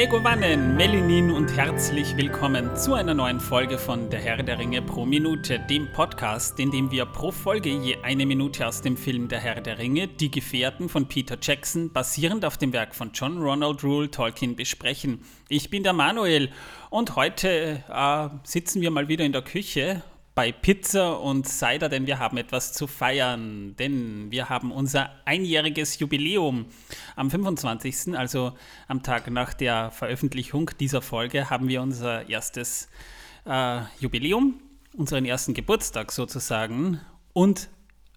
Megowannen, Melinin und herzlich willkommen zu einer neuen Folge von Der Herr der Ringe pro Minute, dem Podcast, in dem wir pro Folge je eine Minute aus dem Film Der Herr der Ringe, Die Gefährten von Peter Jackson, basierend auf dem Werk von John Ronald Rule Tolkien besprechen. Ich bin der Manuel und heute äh, sitzen wir mal wieder in der Küche bei Pizza und Cider, denn wir haben etwas zu feiern. Denn wir haben unser einjähriges Jubiläum. Am 25., also am Tag nach der Veröffentlichung dieser Folge, haben wir unser erstes äh, Jubiläum, unseren ersten Geburtstag sozusagen. Und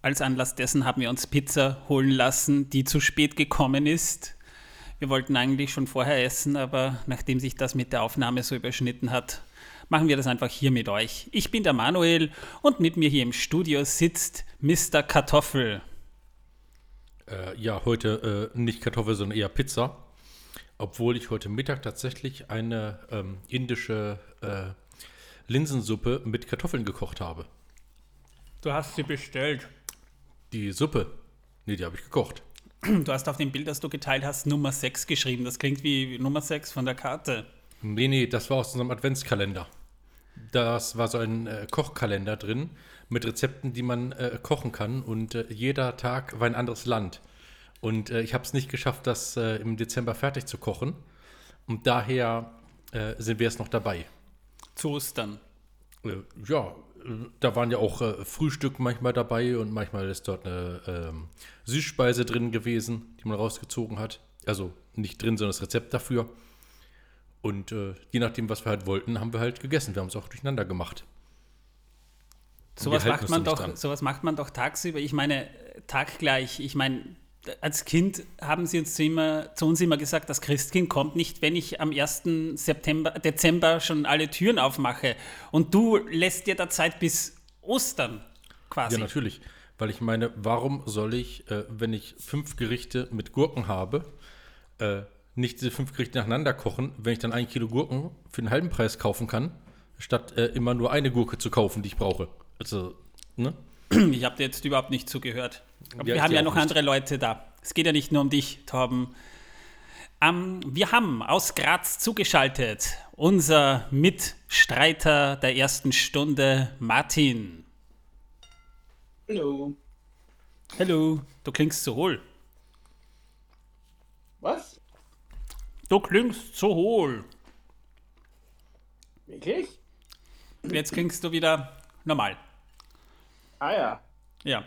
als Anlass dessen haben wir uns Pizza holen lassen, die zu spät gekommen ist. Wir wollten eigentlich schon vorher essen, aber nachdem sich das mit der Aufnahme so überschnitten hat, machen wir das einfach hier mit euch. Ich bin der Manuel und mit mir hier im Studio sitzt Mr. Kartoffel. Äh, ja, heute äh, nicht Kartoffel, sondern eher Pizza. Obwohl ich heute Mittag tatsächlich eine ähm, indische äh, Linsensuppe mit Kartoffeln gekocht habe. Du hast sie bestellt. Die Suppe? Nee, die habe ich gekocht. Du hast auf dem Bild, das du geteilt hast, Nummer 6 geschrieben. Das klingt wie Nummer 6 von der Karte. Nee, nee, das war aus unserem Adventskalender. Das war so ein äh, Kochkalender drin mit Rezepten, die man äh, kochen kann und äh, jeder Tag war ein anderes Land. Und äh, ich habe es nicht geschafft, das äh, im Dezember fertig zu kochen. Und daher äh, sind wir jetzt noch dabei. Zu Ostern. ja, da waren ja auch Frühstück manchmal dabei und manchmal ist dort eine ähm, Süßspeise drin gewesen, die man rausgezogen hat. Also nicht drin, sondern das Rezept dafür. Und äh, je nachdem, was wir halt wollten, haben wir halt gegessen. Wir haben es auch durcheinander gemacht. Sowas macht, man doch, sowas macht man doch tagsüber. Ich meine, taggleich. Ich meine, als Kind haben sie uns zu, immer, zu uns immer gesagt, das Christkind kommt nicht, wenn ich am 1. September, Dezember schon alle Türen aufmache. Und du lässt dir da Zeit bis Ostern quasi. Ja, natürlich. Weil ich meine, warum soll ich, äh, wenn ich fünf Gerichte mit Gurken habe, äh, nicht diese fünf Gerichte nacheinander kochen, wenn ich dann ein Kilo Gurken für den halben Preis kaufen kann, statt äh, immer nur eine Gurke zu kaufen, die ich brauche. Also, ne? Ich habe dir jetzt überhaupt nicht zugehört. Aber ja, wir haben ja noch nicht. andere Leute da. Es geht ja nicht nur um dich, Torben. Um, wir haben aus Graz zugeschaltet unser Mitstreiter der ersten Stunde, Martin. Hallo. Hallo, du klingst so hohl. Was? Du klingst zu hohl. Wirklich? Jetzt klingst du wieder normal. Ah ja. Ja.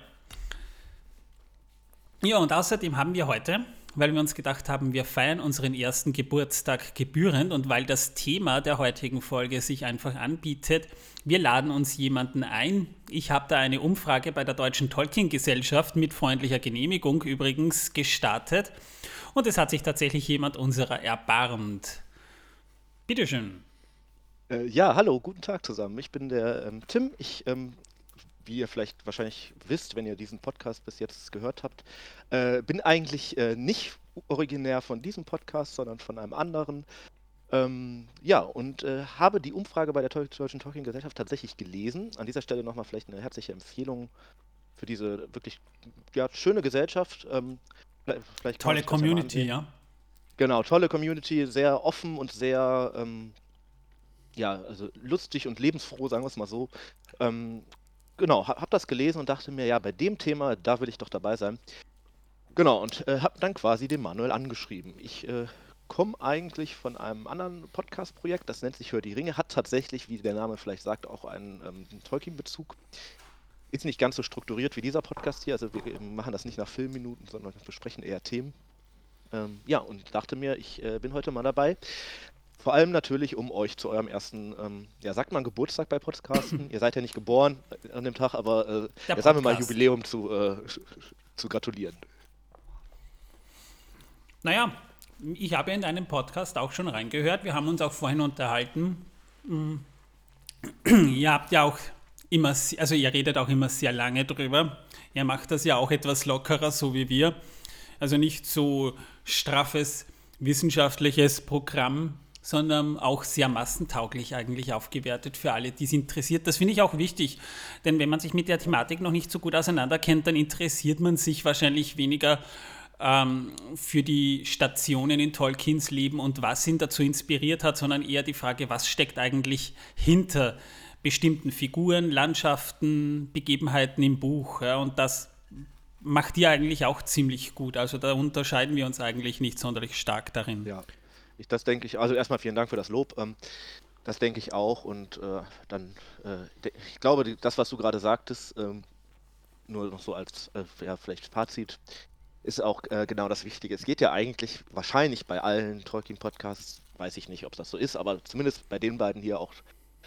Ja, und außerdem haben wir heute, weil wir uns gedacht haben, wir feiern unseren ersten Geburtstag gebührend und weil das Thema der heutigen Folge sich einfach anbietet, wir laden uns jemanden ein. Ich habe da eine Umfrage bei der Deutschen Tolkien-Gesellschaft mit freundlicher Genehmigung übrigens gestartet. Und es hat sich tatsächlich jemand unserer erbarmt. Bitteschön. Äh, ja, hallo, guten Tag zusammen. Ich bin der ähm, Tim. Ich, ähm, wie ihr vielleicht wahrscheinlich wisst, wenn ihr diesen Podcast bis jetzt gehört habt, äh, bin eigentlich äh, nicht originär von diesem Podcast, sondern von einem anderen. Ähm, ja, und äh, habe die Umfrage bei der Deutschen Talking Gesellschaft tatsächlich gelesen. An dieser Stelle nochmal vielleicht eine herzliche Empfehlung für diese wirklich ja, schöne Gesellschaft. Ähm, Vielleicht tolle Community, ja. Genau, tolle Community, sehr offen und sehr, ähm, ja, also lustig und lebensfroh, sagen wir es mal so. Ähm, genau, hab das gelesen und dachte mir, ja, bei dem Thema, da will ich doch dabei sein. Genau, und äh, habe dann quasi den Manuel angeschrieben. Ich äh, komme eigentlich von einem anderen Podcast-Projekt, das nennt sich Hör die Ringe, hat tatsächlich, wie der Name vielleicht sagt, auch einen ähm, Tolkien-Bezug ist nicht ganz so strukturiert wie dieser Podcast hier. Also wir machen das nicht nach Filmminuten, sondern besprechen eher Themen. Ähm, ja, und dachte mir, ich äh, bin heute mal dabei. Vor allem natürlich, um euch zu eurem ersten, ähm, ja, sagt man Geburtstag bei Podcasten. Ihr seid ja nicht geboren an dem Tag, aber äh, jetzt haben wir mal Jubiläum zu, äh, zu gratulieren. Naja, ich habe in deinem Podcast auch schon reingehört. Wir haben uns auch vorhin unterhalten. Hm. Ihr habt ja auch immer, also ihr redet auch immer sehr lange drüber. Ihr macht das ja auch etwas lockerer, so wie wir. Also nicht so straffes wissenschaftliches Programm, sondern auch sehr massentauglich eigentlich aufgewertet für alle, die es interessiert. Das finde ich auch wichtig, denn wenn man sich mit der Thematik noch nicht so gut auseinanderkennt, dann interessiert man sich wahrscheinlich weniger ähm, für die Stationen in Tolkiens Leben und was ihn dazu inspiriert hat, sondern eher die Frage, was steckt eigentlich hinter bestimmten Figuren, Landschaften, Begebenheiten im Buch. Ja, und das macht ihr eigentlich auch ziemlich gut. Also da unterscheiden wir uns eigentlich nicht sonderlich stark darin. Ja, ich, das denke ich. Also erstmal vielen Dank für das Lob. Ähm, das denke ich auch. Und äh, dann, äh, ich glaube, das, was du gerade sagtest, ähm, nur noch so als äh, ja, vielleicht Fazit, ist auch äh, genau das Wichtige. Es geht ja eigentlich wahrscheinlich bei allen Tolkien-Podcasts, weiß ich nicht, ob das so ist, aber zumindest bei den beiden hier auch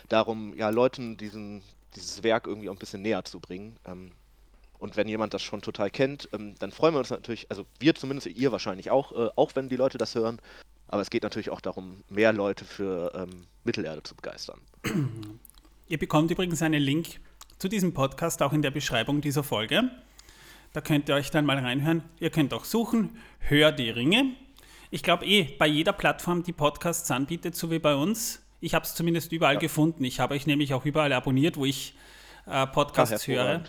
darum, ja, Leuten diesen, dieses Werk irgendwie auch ein bisschen näher zu bringen. Ähm, und wenn jemand das schon total kennt, ähm, dann freuen wir uns natürlich, also wir zumindest, ihr wahrscheinlich auch, äh, auch wenn die Leute das hören. Aber es geht natürlich auch darum, mehr Leute für ähm, Mittelerde zu begeistern. Ihr bekommt übrigens einen Link zu diesem Podcast auch in der Beschreibung dieser Folge. Da könnt ihr euch dann mal reinhören. Ihr könnt auch suchen, Hör die Ringe. Ich glaube eh, bei jeder Plattform, die Podcasts anbietet, so wie bei uns. Ich habe es zumindest überall ja. gefunden. Ich habe euch nämlich auch überall abonniert, wo ich äh, Podcasts Ach, höre.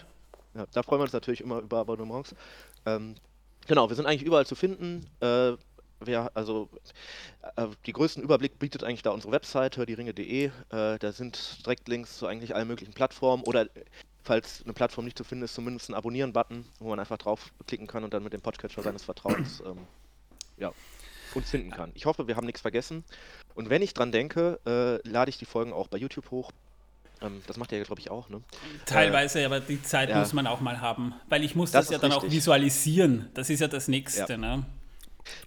Ja, da freuen wir uns natürlich immer über Abonnements. Ähm, genau, wir sind eigentlich überall zu finden. Äh, wir, also äh, die größten Überblick bietet eigentlich da unsere Website, hördieringe.de. Äh, da sind direkt Links zu eigentlich allen möglichen Plattformen oder falls eine Plattform nicht zu finden ist, zumindest ein Abonnieren-Button, wo man einfach draufklicken kann und dann mit dem Podcatcher seines Vertrauens ähm, ja, uns finden kann. Ich hoffe, wir haben nichts vergessen. Und wenn ich dran denke, äh, lade ich die Folgen auch bei YouTube hoch. Ähm, das macht ihr ja, glaube ich, auch, ne? Teilweise, äh, aber die Zeit ja. muss man auch mal haben. Weil ich muss das, das ja dann richtig. auch visualisieren. Das ist ja das Nächste, ja. ne?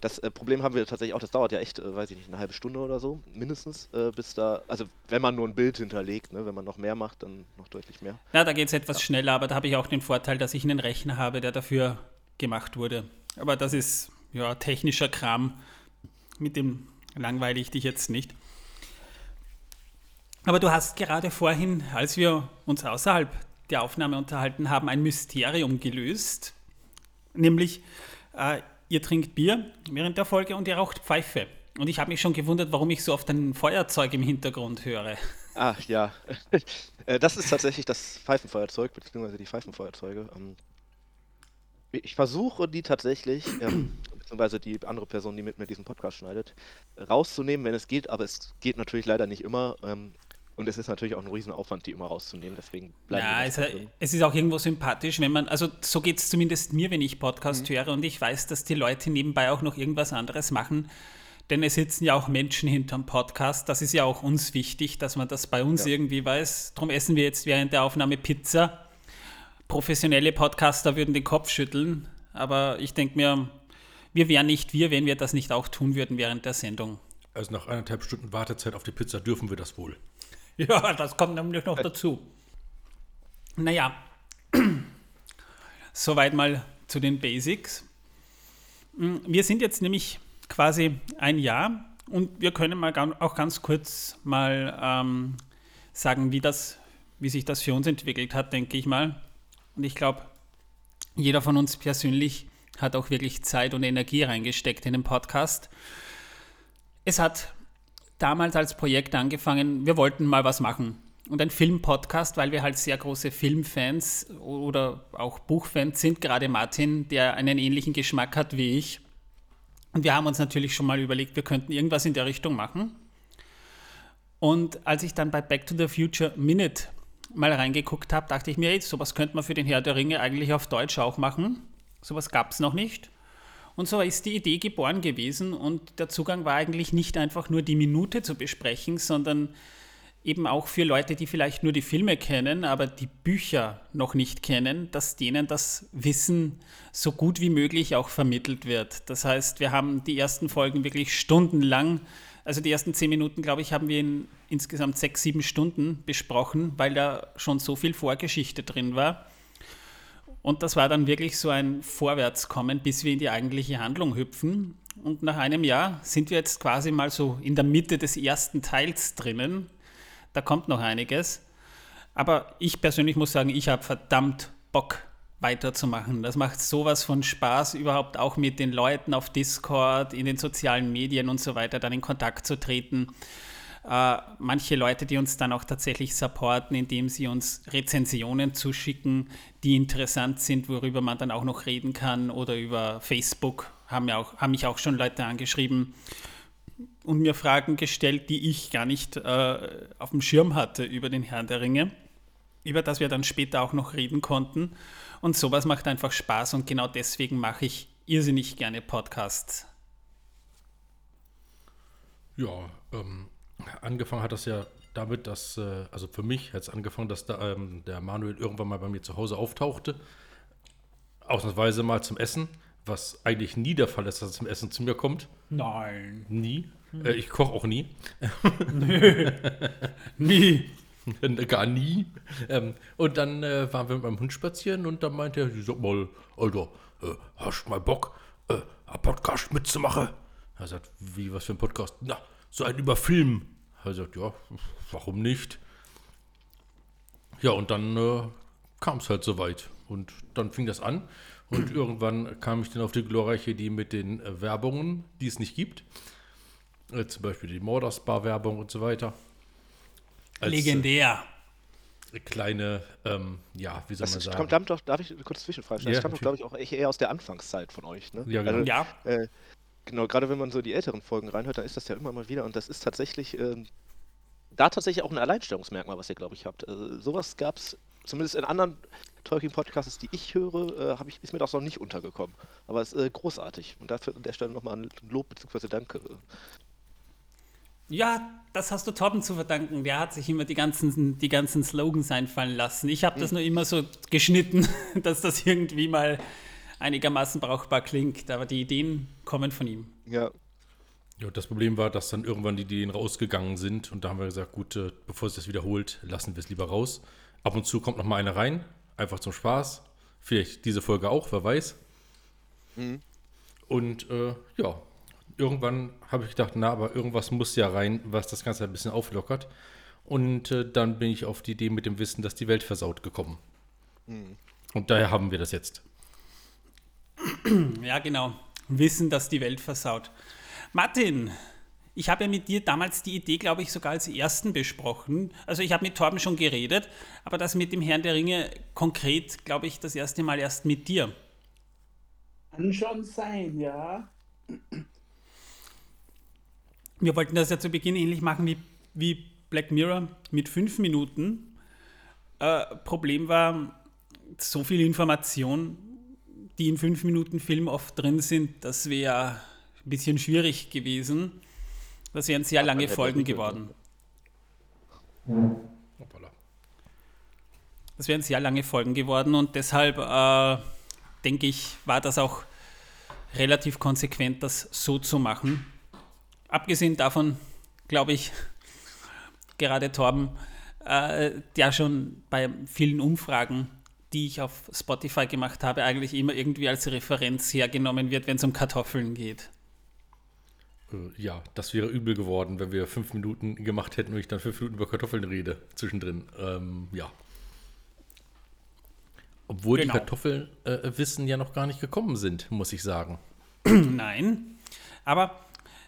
Das äh, Problem haben wir tatsächlich auch, das dauert ja echt, äh, weiß ich nicht, eine halbe Stunde oder so, mindestens, äh, bis da, also wenn man nur ein Bild hinterlegt, ne, wenn man noch mehr macht, dann noch deutlich mehr. Ja, da geht es etwas ja. schneller, aber da habe ich auch den Vorteil, dass ich einen Rechner habe, der dafür gemacht wurde. Aber das ist ja technischer Kram, mit dem langweile ich dich jetzt nicht. Aber du hast gerade vorhin, als wir uns außerhalb der Aufnahme unterhalten haben, ein Mysterium gelöst. Nämlich, äh, ihr trinkt Bier während der Folge und ihr raucht Pfeife. Und ich habe mich schon gewundert, warum ich so oft ein Feuerzeug im Hintergrund höre. Ah, ja. Äh, das ist tatsächlich das Pfeifenfeuerzeug, beziehungsweise die Pfeifenfeuerzeuge. Ich versuche die tatsächlich, ähm, beziehungsweise die andere Person, die mit mir diesen Podcast schneidet, rauszunehmen, wenn es geht, aber es geht natürlich leider nicht immer. Ähm, und es ist natürlich auch ein Riesenaufwand, die immer rauszunehmen, deswegen bleiben ja, es, es, ist auch irgendwo sympathisch, wenn man, also so geht es zumindest mir, wenn ich Podcast mhm. höre und ich weiß, dass die Leute nebenbei auch noch irgendwas anderes machen, denn es sitzen ja auch Menschen hinterm Podcast, das ist ja auch uns wichtig, dass man das bei uns ja. irgendwie weiß. Darum essen wir jetzt während der Aufnahme Pizza. Professionelle Podcaster würden den Kopf schütteln, aber ich denke mir, wir wären nicht wir, wenn wir das nicht auch tun würden während der Sendung. Also nach eineinhalb Stunden Wartezeit auf die Pizza dürfen wir das wohl. Ja, das kommt nämlich noch dazu. Naja, soweit mal zu den Basics. Mm, wir sind jetzt nämlich quasi ein Jahr und wir können mal auch ganz kurz mal ähm, sagen, wie, das, wie sich das für uns entwickelt hat, denke ich mal. Und ich glaube, jeder von uns persönlich hat auch wirklich Zeit und Energie reingesteckt in den Podcast. Es hat damals als Projekt angefangen, wir wollten mal was machen. Und ein Filmpodcast, weil wir halt sehr große Filmfans oder auch Buchfans sind, gerade Martin, der einen ähnlichen Geschmack hat wie ich. Und wir haben uns natürlich schon mal überlegt, wir könnten irgendwas in der Richtung machen. Und als ich dann bei Back to the Future Minute mal reingeguckt habe, dachte ich mir, ey, sowas könnte man für den Herr der Ringe eigentlich auf Deutsch auch machen. Sowas gab es noch nicht. Und so ist die Idee geboren gewesen und der Zugang war eigentlich nicht einfach nur die Minute zu besprechen, sondern eben auch für Leute, die vielleicht nur die Filme kennen, aber die Bücher noch nicht kennen, dass denen das Wissen so gut wie möglich auch vermittelt wird. Das heißt, wir haben die ersten Folgen wirklich stundenlang, also die ersten zehn Minuten, glaube ich, haben wir in insgesamt sechs, sieben Stunden besprochen, weil da schon so viel Vorgeschichte drin war. Und das war dann wirklich so ein Vorwärtskommen, bis wir in die eigentliche Handlung hüpfen. Und nach einem Jahr sind wir jetzt quasi mal so in der Mitte des ersten Teils drinnen. Da kommt noch einiges. Aber ich persönlich muss sagen, ich habe verdammt Bock weiterzumachen. Das macht sowas von Spaß, überhaupt auch mit den Leuten auf Discord, in den sozialen Medien und so weiter dann in Kontakt zu treten. äh, manche Leute, die uns dann auch tatsächlich supporten, indem sie uns Rezensionen zuschicken, die interessant sind, worüber man dann auch noch reden kann oder über Facebook haben, ja auch, haben mich auch schon Leute angeschrieben und mir Fragen gestellt, die ich gar nicht äh, auf dem Schirm hatte über den Herrn der Ringe, über das wir dann später auch noch reden konnten. Und sowas macht einfach Spaß und genau deswegen mache ich irrsinnig gerne Podcasts. Ja, ähm, angefangen hat das ja damit, dass, äh, also für mich hat es angefangen, dass da, ähm, der Manuel irgendwann mal bei mir zu Hause auftauchte. Ausnahmsweise mal zum Essen, was eigentlich nie der Fall ist, dass er zum Essen zu mir kommt. Nein. Nie. Äh, ich koche auch nie. Nö. Nie. Gar nie. Ähm, und dann äh, waren wir mit meinem Hund spazieren und dann meinte er, sag mal, Alter, äh, hast du mal Bock, äh, einen Podcast mitzumachen? Er sagt, wie, was für ein Podcast? Na, so ein über Film. Er sagt, ja, warum nicht? Ja, und dann äh, kam es halt soweit. Und dann fing das an. Und irgendwann kam ich dann auf die glorreiche Idee mit den äh, Werbungen, die es nicht gibt. Äh, zum Beispiel die Mordersbar-Werbung und so weiter. Als, äh, Legendär. kleine, ähm, ja, wie soll man Das sagen? kommt damit doch, darf ich kurz Zwischenfrage stellen? Ja, das kommt doch, glaube ich, auch echt eher aus der Anfangszeit von euch, ne? Ja, genau. Also, Ja. Äh, genau, gerade wenn man so die älteren Folgen reinhört, dann ist das ja immer mal wieder und das ist tatsächlich, ähm, da tatsächlich auch ein Alleinstellungsmerkmal, was ihr, glaube ich, habt. Also, sowas gab es zumindest in anderen Tolkien-Podcasts, die ich höre, äh, ich, ist mir das noch nicht untergekommen. Aber es ist äh, großartig und dafür an der Stelle nochmal ein Lob bzw. Danke. Ja, das hast du Torben zu verdanken. Der hat sich immer die ganzen, die ganzen Slogans einfallen lassen. Ich habe das nur immer so geschnitten, dass das irgendwie mal einigermaßen brauchbar klingt. Aber die Ideen kommen von ihm. Ja, Ja, das Problem war, dass dann irgendwann die Ideen rausgegangen sind und da haben wir gesagt, gut, äh, bevor es das wiederholt, lassen wir es lieber raus. Ab und zu kommt noch mal eine rein, einfach zum Spaß. Vielleicht diese Folge auch, wer weiß. Und äh, ja, irgendwann habe ich gedacht, na, aber irgendwas muss ja rein, was das Ganze ein bisschen auflockert. Und äh, dann bin ich auf die Idee mit dem Wissen, dass die Welt versaut gekommen. Und daher haben wir das jetzt. Ja, genau. Wissen, dass die Welt versaut. Martin, ich habe ja mit dir damals die Idee, glaube ich, sogar als ersten besprochen. Also ich habe mit Torben schon geredet, aber das mit dem Herrn der Ringe konkret, glaube ich, das erste Mal erst mit dir. Kann schon sein, ja. Wir wollten das ja zu Beginn ähnlich machen wie, wie Black Mirror mit fünf Minuten. Äh, Problem war, so viel Information, die in fünf Minuten Film oft drin sind, das wäre ein bisschen schwierig gewesen. Das wären sehr lange Folgen geworden. Hoppala. Das wären sehr lange Folgen geworden und deshalb äh, denke ich, war das auch relativ konsequent, das so zu machen. Abgesehen davon, glaube ich, gerade Torben, äh, der schon bei vielen Umfragen, die ich auf Spotify gemacht habe, eigentlich immer irgendwie als Referenz hergenommen wird, wenn es um Kartoffeln geht. Äh, ja, das wäre übel geworden, wenn wir fünf Minuten gemacht hätten und ich dann fünf Minuten über Kartoffeln rede zwischendrin. Ähm, ja. Obwohl Genau. die Kartoffelwissen ja noch gar nicht gekommen sind, muss ich sagen. Nein. Aber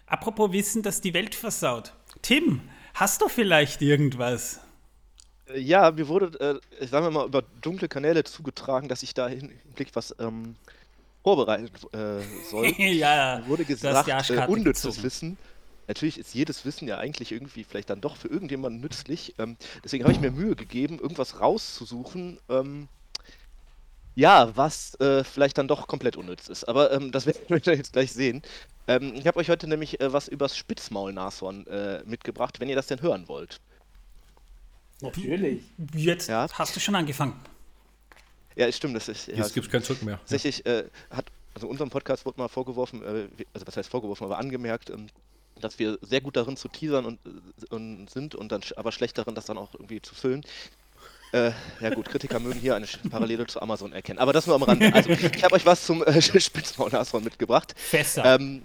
apropos Wissen, dass die Welt versaut. Tim, hast du vielleicht irgendwas? Äh, Ja, mir wurde, äh, sagen wir mal, über dunkle Kanäle zugetragen, dass ich da hin- Hinblick was ähm, vorbereiten äh, soll. ja, Mir wurde gesagt, die äh, unnützes gezogen. Wissen. Natürlich ist jedes Wissen ja eigentlich irgendwie vielleicht dann doch für irgendjemanden nützlich. Ähm, deswegen habe ich mir Mühe gegeben, irgendwas rauszusuchen, ähm, ja, was äh, vielleicht dann doch komplett unnütz ist. Aber ähm, das werden wir jetzt gleich sehen. Ähm, ich habe euch heute nämlich äh, was übers Spitzmaulnashorn äh, mitgebracht, wenn ihr das denn hören wollt. Natürlich. Jetzt Ja. hast du schon angefangen. Ja, stimmt, das ist. Ja, Jetzt gibt es kein Zurück mehr. Tatsächlich äh, hat, also unserem Podcast wurde mal vorgeworfen, äh, also was heißt vorgeworfen, aber angemerkt, ähm, dass wir sehr gut darin zu teasern und, äh, und sind und dann aber schlecht darin, das dann auch irgendwie zu füllen. Äh, ja gut, Kritiker mögen hier eine Parallele zu Amazon erkennen. Aber das nur am Rande. Also ich habe euch was zum äh, Spitzmaulnashorn mitgebracht. Fässer. Ähm,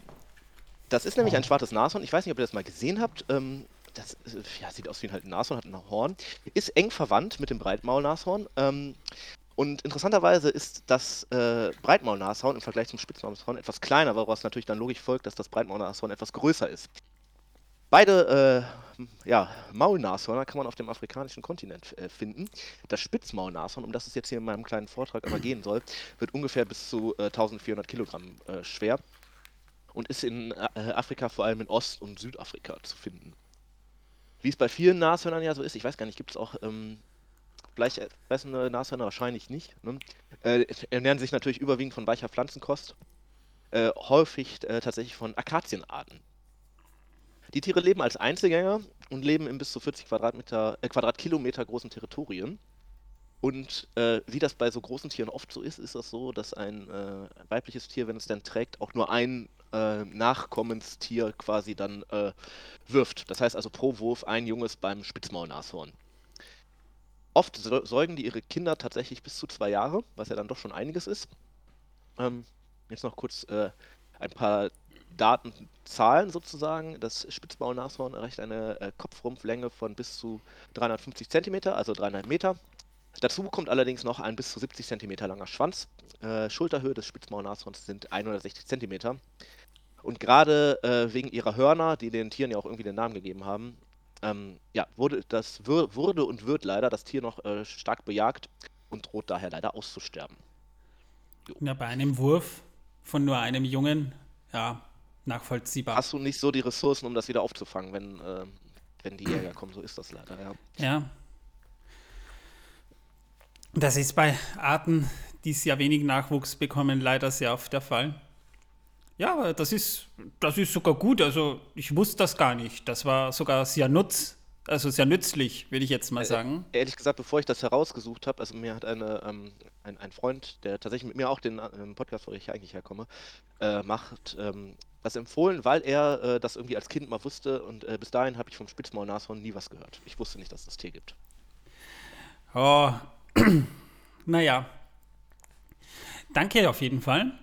das ist nämlich ein schwarzes Nashorn. Ich weiß nicht, ob ihr das mal gesehen habt. Ähm, das äh, ja, sieht aus wie halt ein Nashorn, hat ein Horn. Ist eng verwandt mit dem Breitmaulnashorn. Ähm, und interessanterweise ist das äh, Breitmaulnashorn im Vergleich zum Spitznashorn etwas kleiner, woraus natürlich dann logisch folgt, dass das Breitmaulnashorn etwas größer ist. Beide äh, ja, Maulnashörner kann man auf dem afrikanischen Kontinent äh, finden. Das Spitzmaulnashorn, um das es jetzt hier in meinem kleinen Vortrag aber gehen soll, wird ungefähr bis zu äh, 1400 Kilogramm äh, schwer und ist in äh, Afrika vor allem in Ost- und Südafrika zu finden. Wie es bei vielen Nashörnern ja so ist, ich weiß gar nicht, gibt es auch ähm, fleischfressende Nashörner? Wahrscheinlich nicht. Ne? Äh, ernähren sich natürlich überwiegend von weicher Pflanzenkost, äh, häufig äh, tatsächlich von Akazienarten. Die Tiere leben als Einzelgänger und leben in bis zu 40 Quadratmeter, äh, Quadratkilometer großen Territorien. Und äh, wie das bei so großen Tieren oft so ist, ist das so, dass ein äh, weibliches Tier, wenn es dann trägt, auch nur ein äh, Nachkommenstier quasi dann äh, wirft. Das heißt also pro Wurf ein Junges beim Spitzmaulnashorn. Oft säugen die ihre Kinder tatsächlich bis zu zwei Jahre, was ja dann doch schon einiges ist. Ähm, jetzt noch kurz äh, ein paar Daten, Zahlen sozusagen. Das Spitzmaulnashorn erreicht eine äh, Kopfrumpflänge von bis zu 350 cm, also 300 Meter. Dazu kommt allerdings noch ein bis zu 70 cm langer Schwanz. Äh, Schulterhöhe des Spitzmaulnashorns sind 160 cm. Und gerade äh, wegen ihrer Hörner, die den Tieren ja auch irgendwie den Namen gegeben haben, ähm, ja, wurde, das wurde und wird leider das Tier noch äh, stark bejagt und droht daher leider auszusterben. Ja, bei einem Wurf von nur einem Jungen, ja, nachvollziehbar. Hast du nicht so die Ressourcen, um das wieder aufzufangen, wenn, äh, wenn die Jäger kommen? So ist das leider, ja. Ja. Das ist bei Arten, die sehr wenig Nachwuchs bekommen, leider sehr oft der Fall. Ja, aber das ist, das ist sogar gut. Also ich wusste das gar nicht. Das war sogar sehr nutz, also sehr nützlich, will ich jetzt mal sagen. Äh, ehrlich gesagt, bevor ich das herausgesucht habe, also mir hat eine, ähm, ein, ein Freund, der tatsächlich mit mir auch den ähm, Podcast, wo ich eigentlich herkomme, äh, macht, ähm, das empfohlen, weil er äh, das irgendwie als Kind mal wusste und äh, bis dahin habe ich vom Spitzmaulnashorn nie was gehört. Ich wusste nicht, dass es das Tier gibt. Oh, naja. Danke auf jeden Fall.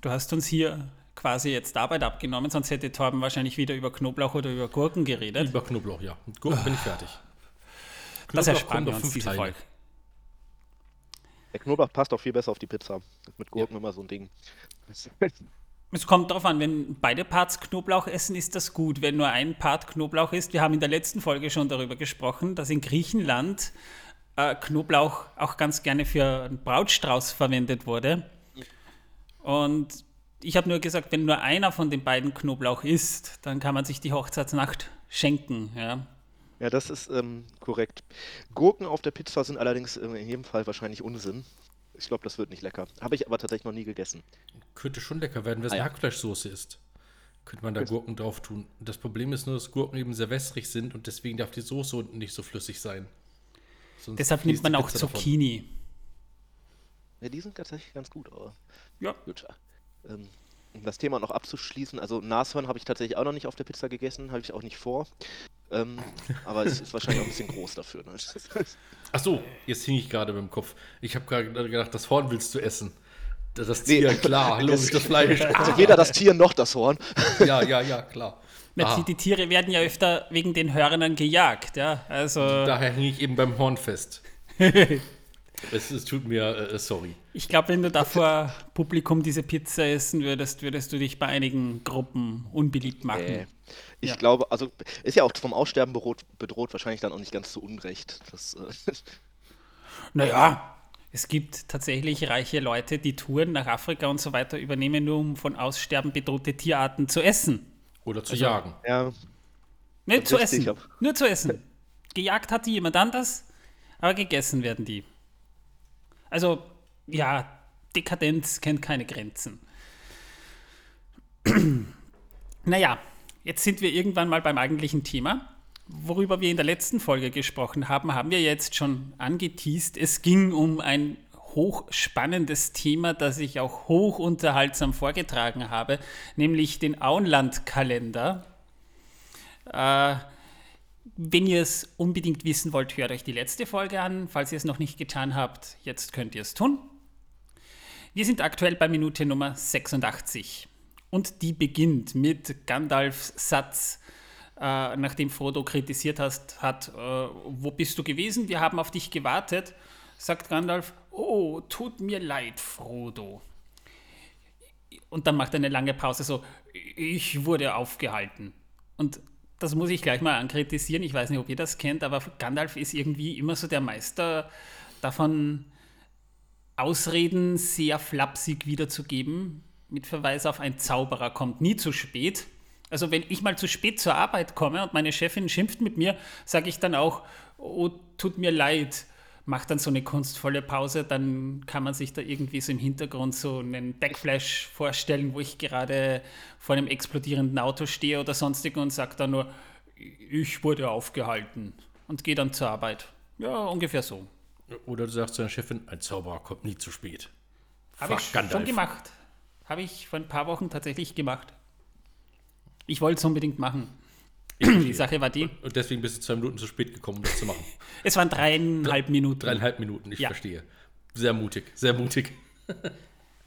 Du hast uns hier quasi jetzt Arbeit abgenommen, sonst hätte Torben wahrscheinlich wieder über Knoblauch oder über Gurken geredet. Über Knoblauch, ja. Mit Gurken bin ich fertig. das ersparen wir uns diese Teile. Folge. Der Knoblauch passt auch viel besser auf die Pizza. Mit Gurken ja. immer so ein Ding. Es kommt darauf an, wenn beide Parts Knoblauch essen, ist das gut. Wenn nur ein Part Knoblauch ist, wir haben in der letzten Folge schon darüber gesprochen, dass in Griechenland äh, Knoblauch auch ganz gerne für einen Brautstrauß verwendet wurde. Und ich habe nur gesagt, wenn nur einer von den beiden Knoblauch isst, dann kann man sich die Hochzeitsnacht schenken. Ja, ja das ist ähm, korrekt. Gurken auf der Pizza sind allerdings in jedem Fall wahrscheinlich Unsinn. Ich glaube, das wird nicht lecker. Habe ich aber tatsächlich noch nie gegessen. Könnte schon lecker werden, wenn es ah, eine. Hackfleischsoße ist. Könnte man da Gurken drauf tun. Das Problem ist nur, dass Gurken eben sehr wässrig sind und deswegen darf die Soße unten nicht so flüssig sein. Sonst Deshalb nimmt man auch Zucchini. Davon. Ja, die sind tatsächlich ganz gut, aber. Ja. Gut ähm, um das Thema noch abzuschließen, also Nashorn habe ich tatsächlich auch noch nicht auf der Pizza gegessen, habe ich auch nicht vor. Ähm, aber es ist wahrscheinlich auch ein bisschen groß dafür. Ne? Ach so, jetzt hing ich gerade mit dem Kopf. Ich habe gerade gedacht, das Horn willst du essen. Das Tier, nee, klar, logisch, das Fleisch. Also weder das Tier noch das Horn. Ja, ja, ja, klar. Die, die, Tiere werden ja öfter wegen den Hörnern gejagt, ja. Also Daher hänge ich eben beim Horn fest. Es, es tut mir, äh, sorry. Ich glaube, wenn du da vor Publikum diese Pizza essen würdest, würdest du dich bei einigen Gruppen unbeliebt machen. Nee. Ich ja. glaube, also ist ja auch vom Aussterben bedroht, bedroht wahrscheinlich dann auch nicht ganz zu Unrecht. Das, äh naja, es gibt tatsächlich reiche Leute, die Touren nach Afrika und so weiter übernehmen, nur um von Aussterben bedrohte Tierarten zu essen. Oder zu also, jagen. Ja. Nicht zu essen. Nur zu essen. Gejagt hat die jemand anders, aber gegessen werden die. Also, ja, Dekadenz kennt keine Grenzen. naja, jetzt sind wir irgendwann mal beim eigentlichen Thema. Worüber wir in der letzten Folge gesprochen haben, haben wir jetzt schon angeteased. Es ging um ein hochspannendes Thema, das ich auch hoch unterhaltsam vorgetragen habe, nämlich den Auenland-Kalender. Äh, wenn ihr es unbedingt wissen wollt, hört euch die letzte Folge an. Falls ihr es noch nicht getan habt, jetzt könnt ihr es tun. Wir sind aktuell bei Minute Nummer 86. Und die beginnt mit Gandalfs Satz, äh, nachdem Frodo kritisiert hast, hat, äh, wo bist du gewesen? Wir haben auf dich gewartet. Sagt Gandalf, oh, tut mir leid, Frodo. Und dann macht er eine lange Pause so, ich wurde aufgehalten. Und das muss ich gleich mal ankritisieren. Ich weiß nicht, ob ihr das kennt, aber Gandalf ist irgendwie immer so der Meister davon, Ausreden sehr flapsig wiederzugeben, mit Verweis auf ein Zauberer kommt nie zu spät. Also wenn ich mal zu spät zur Arbeit komme und meine Chefin schimpft mit mir, sage ich dann auch, oh, tut mir leid, macht dann so eine kunstvolle Pause, dann kann man sich da irgendwie so im Hintergrund so einen Backflash vorstellen, wo ich gerade vor einem explodierenden Auto stehe oder sonstigen und sage dann nur, ich wurde aufgehalten und gehe dann zur Arbeit. Ja, ungefähr so. Oder du sagst zu deiner Chefin, ein Zauberer kommt nie zu spät. Habe ich Fuck schon gemacht. Habe ich vor ein paar Wochen tatsächlich gemacht. Ich wollte es unbedingt machen. Die Sache war die, Und deswegen bist du zwei Minuten zu spät gekommen, um das zu machen. es waren dreieinhalb Minuten. Dreieinhalb Minuten, ich Ja. verstehe. Sehr mutig, sehr mutig.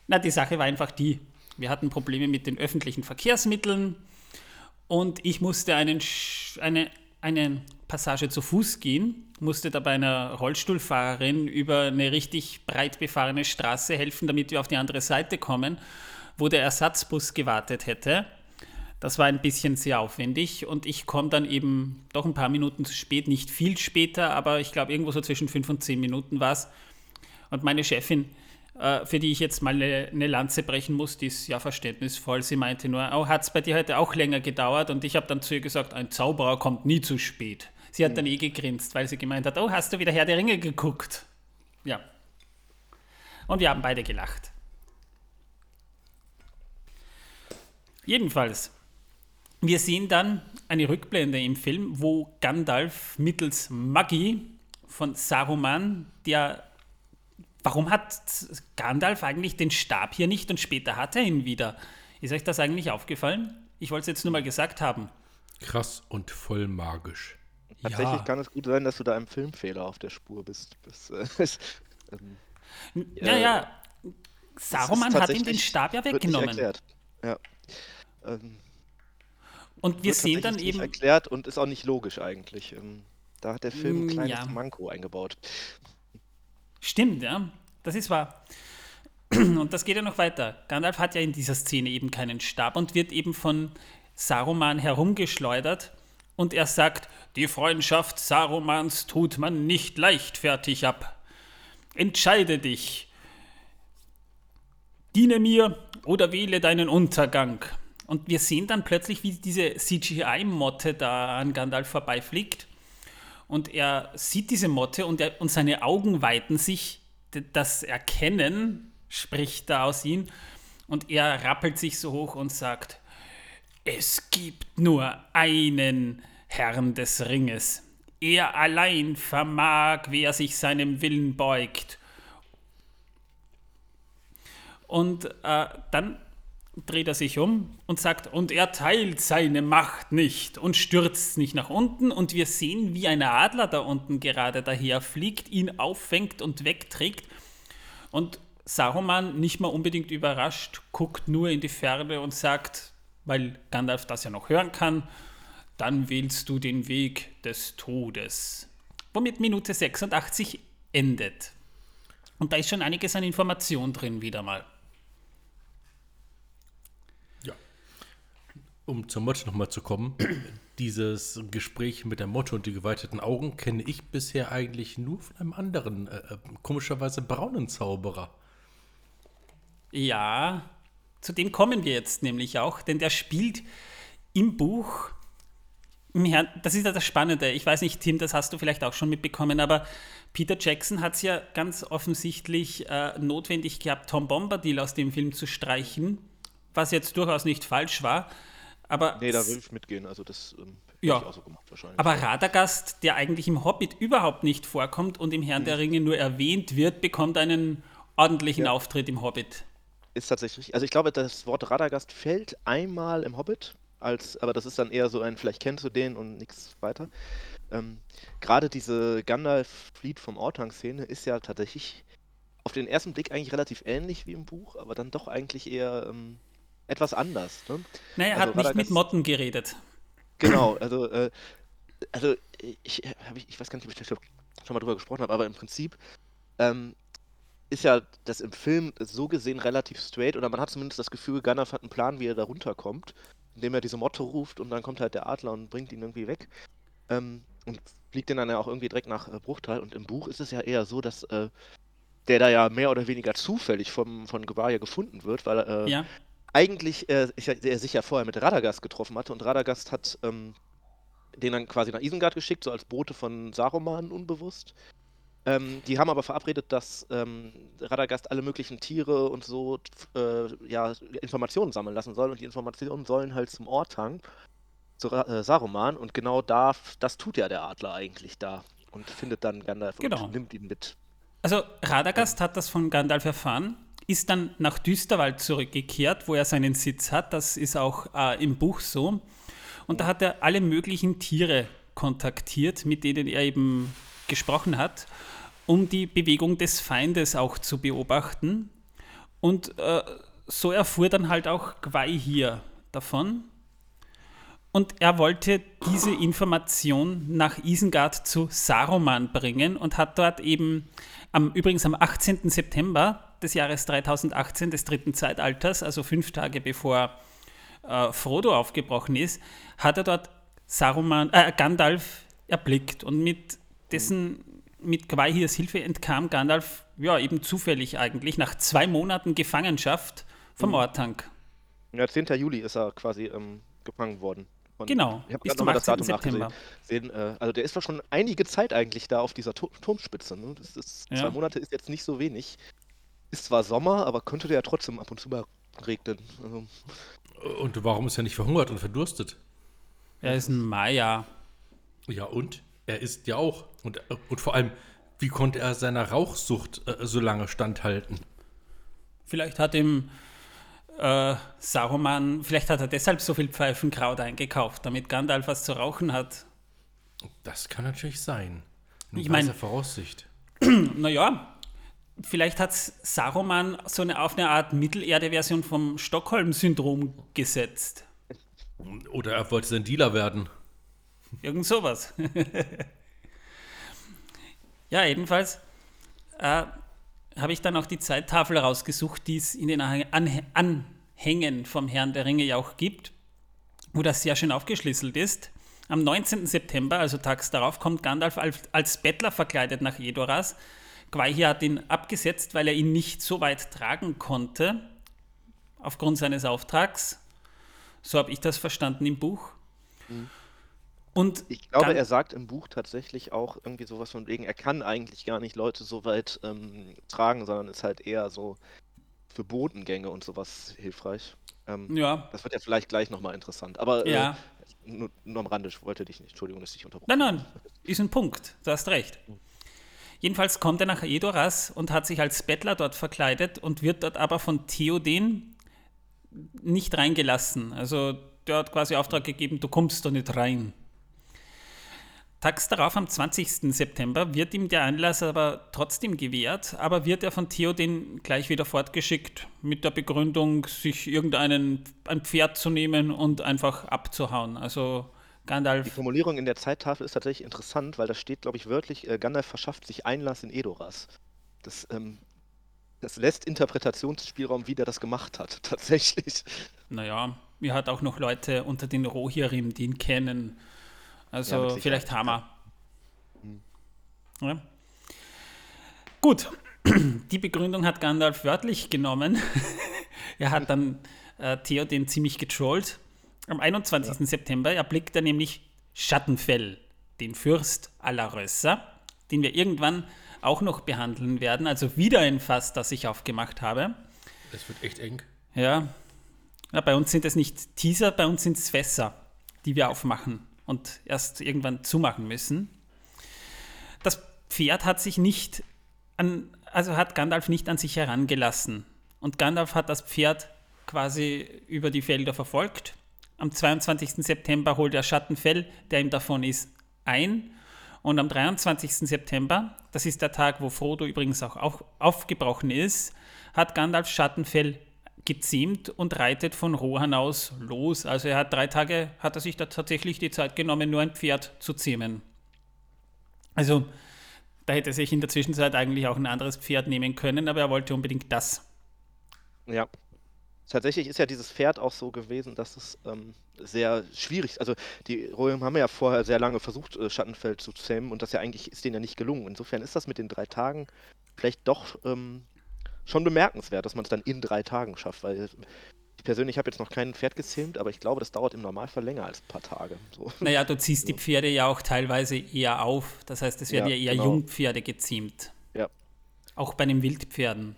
Na, die Sache war einfach die, wir hatten Probleme mit den öffentlichen Verkehrsmitteln und ich musste einen, eine, eine Passage zu Fuß gehen, musste dabei einer Rollstuhlfahrerin über eine richtig breit befahrene Straße helfen, damit wir auf die andere Seite kommen, wo der Ersatzbus gewartet hätte. Das war ein bisschen sehr aufwendig und ich komme dann eben doch ein paar Minuten zu spät, nicht viel später, aber ich glaube irgendwo so zwischen fünf und zehn Minuten war es. Und meine Chefin, äh, für die ich jetzt mal eine, Lanze brechen muss, die ist ja verständnisvoll. Sie meinte nur, oh, hat es bei dir heute auch länger gedauert? Und ich habe dann zu ihr gesagt, ein Zauberer kommt nie zu spät. Sie hat dann eh gegrinst, weil sie gemeint hat, oh, hast du wieder Herr der Ringe geguckt? Ja. Und wir haben beide gelacht. Jedenfalls, wir sehen dann eine Rückblende im Film, wo Gandalf mittels Magie von Saruman, der Warum hat Gandalf eigentlich den Stab hier nicht und später hat er ihn wieder? Ist euch das eigentlich aufgefallen? Ich wollte es jetzt nur mal gesagt haben. Krass und voll magisch. Tatsächlich Ja. kann es gut sein, dass du da einem Filmfehler auf der Spur bist. Das, äh, ist, ähm, Naja, das Saruman hat ihm den Stab ja wird nicht weggenommen. erklärt. Ja. Ähm, Und wir sehen dann eben, Nicht erklärt und ist auch nicht logisch eigentlich. Ähm, da hat der Film Mm, ein kleines ja. Manko eingebaut. Stimmt, ja, das ist wahr. Und das geht ja noch weiter. Gandalf hat ja in dieser Szene eben keinen Stab und wird eben von Saruman herumgeschleudert. Und er sagt, die Freundschaft Sarumans tut man nicht leichtfertig ab. Entscheide dich. Diene mir oder wähle deinen Untergang. Und wir sehen dann plötzlich, wie diese CGI-Motte da an Gandalf vorbeifliegt. Und er sieht diese Motte und, er, und seine Augen weiten sich. Das Erkennen spricht da aus ihm. Und er rappelt sich so hoch und sagt, es gibt nur einen Herrn des Ringes. Er allein vermag, wer sich seinem Willen beugt. Und äh, dann dreht er sich um und sagt, und er teilt seine Macht nicht und stürzt nicht nach unten. Und wir sehen, wie ein Adler da unten gerade daher fliegt, ihn auffängt und wegträgt. Und Saruman, nicht mal unbedingt überrascht, guckt nur in die Ferne und sagt, weil Gandalf das ja noch hören kann, dann wählst du den Weg des Todes. Womit Minute 86 endet. Und da ist schon einiges an Information drin wieder mal. Um zur Motte nochmal zu kommen, dieses Gespräch mit der Motte und die geweiteten Augen kenne ich bisher eigentlich nur von einem anderen, äh, äh, komischerweise braunen Zauberer. Ja, zu dem kommen wir jetzt nämlich auch, denn der spielt im Buch. im Herrn- Das ist ja das Spannende. Ich weiß nicht, Tim, das hast du vielleicht auch schon mitbekommen, aber Peter Jackson hat es ja ganz offensichtlich äh, notwendig gehabt, Tom Bombadil aus dem Film zu streichen, was jetzt durchaus nicht falsch war. Aber Nee, da will ich mitgehen. Also das ähm, Ja. ich auch so gemacht wahrscheinlich. Aber Radagast, der eigentlich im Hobbit überhaupt nicht vorkommt und im Herrn der Ringe nur erwähnt wird, bekommt einen ordentlichen Ja. Auftritt im Hobbit. Ist tatsächlich. Also ich glaube, das Wort Radagast fällt einmal im Hobbit, als, aber das ist dann eher so ein, vielleicht kennst du den und nichts weiter. Ähm, Gerade diese Gandalf-Fleet vom Ortang-Szene ist ja tatsächlich auf den ersten Blick eigentlich relativ ähnlich wie im Buch, aber dann doch eigentlich eher ähm, etwas anders. Ne? Naja, er Also hat nicht mit Motten geredet. Genau, also, äh, also ich, hab ich, ich weiß gar nicht, ob ich schon mal drüber gesprochen habe, aber im Prinzip ähm, ist ja das im Film so gesehen relativ straight oder man hat zumindest das Gefühl, Gandalf hat einen Plan, wie er da runterkommt. indem er diese Motto ruft und dann kommt halt der Adler und bringt ihn irgendwie weg. Ähm, und fliegt den dann ja auch irgendwie direkt nach äh, Bruchtal. Und im Buch ist es ja eher so, dass äh, der da ja mehr oder weniger zufällig vom, von Gevaria gefunden wird, weil äh, Ja. Eigentlich äh, er sich ja vorher mit Radagast getroffen hatte und Radagast hat ähm, den dann quasi nach Isengard geschickt, so als Bote von Saruman unbewusst. Ähm, die haben aber verabredet, dass ähm, Radagast alle möglichen Tiere und so äh, ja, Informationen sammeln lassen soll und die Informationen sollen halt zum Ortang, zu äh, Saruman und genau da, das tut ja der Adler eigentlich da und findet dann Gandalf Genau. und nimmt ihn mit. Also Radagast hat das von Gandalf erfahren, ist dann nach Düsterwald zurückgekehrt, wo er seinen Sitz hat. Das ist auch äh, im Buch so. Und da hat er alle möglichen Tiere kontaktiert, mit denen er eben gesprochen hat, um die Bewegung des Feindes auch zu beobachten. Und äh, so erfuhr dann halt auch Gwei hier davon. Und er wollte diese Information nach Isengard zu Saruman bringen und hat dort eben am, übrigens am 18. September des Jahres 3018 des dritten Zeitalters, also fünf Tage bevor äh, Frodo aufgebrochen ist, hat er dort Saruman, äh, Gandalf erblickt und mit dessen mit Gwaihirs Hilfe entkam Gandalf ja eben zufällig eigentlich nach zwei Monaten Gefangenschaft vom Ortank. Ja, 10. Juli ist er quasi ähm, gefangen worden. Von, Genau, Ich habe bis gerade zum nochmal das 18. Datum September. nachgesehen. Sehen, äh, also der ist doch schon einige Zeit eigentlich da auf dieser Tu- Turmspitze. Ne? Das ist, Ja. Zwei Monate ist jetzt nicht so wenig. Ist zwar Sommer, aber könnte der ja trotzdem ab und zu mal regnen. Also, Und warum ist er nicht verhungert und verdurstet? Er ist ein Maya. Ja, und? Er isst ja auch. Und, und vor allem, wie konnte er seiner Rauchsucht äh, so lange standhalten? Vielleicht hat ihm äh, Saruman, vielleicht hat er deshalb so viel Pfeifenkraut eingekauft, damit Gandalf was zu rauchen hat. Das kann natürlich sein. In Ich mein- weiser Voraussicht. Naja, vielleicht hat Saruman so eine, auf eine Art Mittelerde-Version vom Stockholm-Syndrom gesetzt. Oder er wollte sein Dealer werden. Irgend sowas. ja, jedenfalls äh, habe ich dann auch die Zeittafel rausgesucht, die es in den Anhä- Anhängen vom Herrn der Ringe ja auch gibt, wo das sehr schön aufgeschlüsselt ist. Am 19. September, also tags darauf, kommt Gandalf als, als Bettler verkleidet nach Edoras. Gwaihir hat ihn abgesetzt, weil er ihn nicht so weit tragen konnte, aufgrund seines Auftrags. So habe ich das verstanden im Buch. Und ich glaube, er sagt im Buch tatsächlich auch irgendwie sowas von wegen, er kann eigentlich gar nicht Leute so weit ähm, tragen, sondern ist halt eher so für Bodengänge und sowas hilfreich. Ähm, Ja, Das wird ja vielleicht gleich nochmal interessant. Aber äh, ja. nur, nur am Rande, ich wollte dich nicht, Entschuldigung, dass ich dich unterbrochen Nein, nein, ist ein Punkt. Du hast recht. Jedenfalls kommt er nach Edoras und hat sich als Bettler dort verkleidet und wird dort aber von Theoden nicht reingelassen. Also der hat quasi Auftrag gegeben, du kommst da nicht rein. Tags darauf, am 20. September, wird ihm der Einlass aber trotzdem gewährt, aber wird er von Theoden gleich wieder fortgeschickt mit der Begründung, sich irgendeinen ein Pferd zu nehmen und einfach abzuhauen. Also Die Gandalf Formulierung in der Zeittafel ist tatsächlich interessant, weil da steht, glaube ich, wörtlich, äh, Gandalf verschafft sich Einlass in Edoras. Das, ähm, das lässt Interpretationsspielraum, wie der das gemacht hat, tatsächlich. Naja, mir hat auch noch Leute unter den Rohirrim, die ihn kennen. Ja, Also Sicherheit, vielleicht ja. Hammer. Ja. Gut, die Begründung hat Gandalf wörtlich genommen. er hat dann äh, Theoden ziemlich getrollt. Am 21. September erblickt er nämlich Schattenfell, den Fürst aller Rösser, den wir irgendwann auch noch behandeln werden. Also wieder ein Fass, das ich aufgemacht habe. Das wird echt eng. Ja. ja, bei uns sind es nicht Teaser, bei uns sind es Fässer, die wir aufmachen und erst irgendwann zumachen müssen. Das Pferd hat sich nicht an, also hat Gandalf nicht an sich herangelassen. Und Gandalf hat das Pferd quasi über die Felder verfolgt. Am 22. September holt er Schattenfell, der ihm davon ist, ein. Und am 23. September, das ist der Tag, wo Frodo übrigens auch auf, aufgebrochen ist, hat Gandalf Schattenfell gezähmt und reitet von Rohan aus los. Also er hat drei Tage, hat er sich da tatsächlich die Zeit genommen, nur ein Pferd zu zähmen. Also da hätte er sich in der Zwischenzeit eigentlich auch ein anderes Pferd nehmen können, aber er wollte unbedingt das. Ja. Tatsächlich ist ja dieses Pferd auch so gewesen, dass es ähm, sehr schwierig ist. Also die Rohirrim haben ja vorher sehr lange versucht, äh, Schattenfeld zu zähmen und das ja eigentlich ist denen ja nicht gelungen. Insofern ist das mit den drei Tagen vielleicht doch ähm, schon bemerkenswert, dass man es dann in drei Tagen schafft, weil ich persönlich habe jetzt noch kein Pferd gezähmt, aber ich glaube, das dauert im Normalfall länger als ein paar Tage. So. Naja, du ziehst die Pferde ja auch teilweise eher auf. Das heißt, es werden ja, Ja, eher genau. Jungpferde geziemt. Ja. Auch bei den Wildpferden.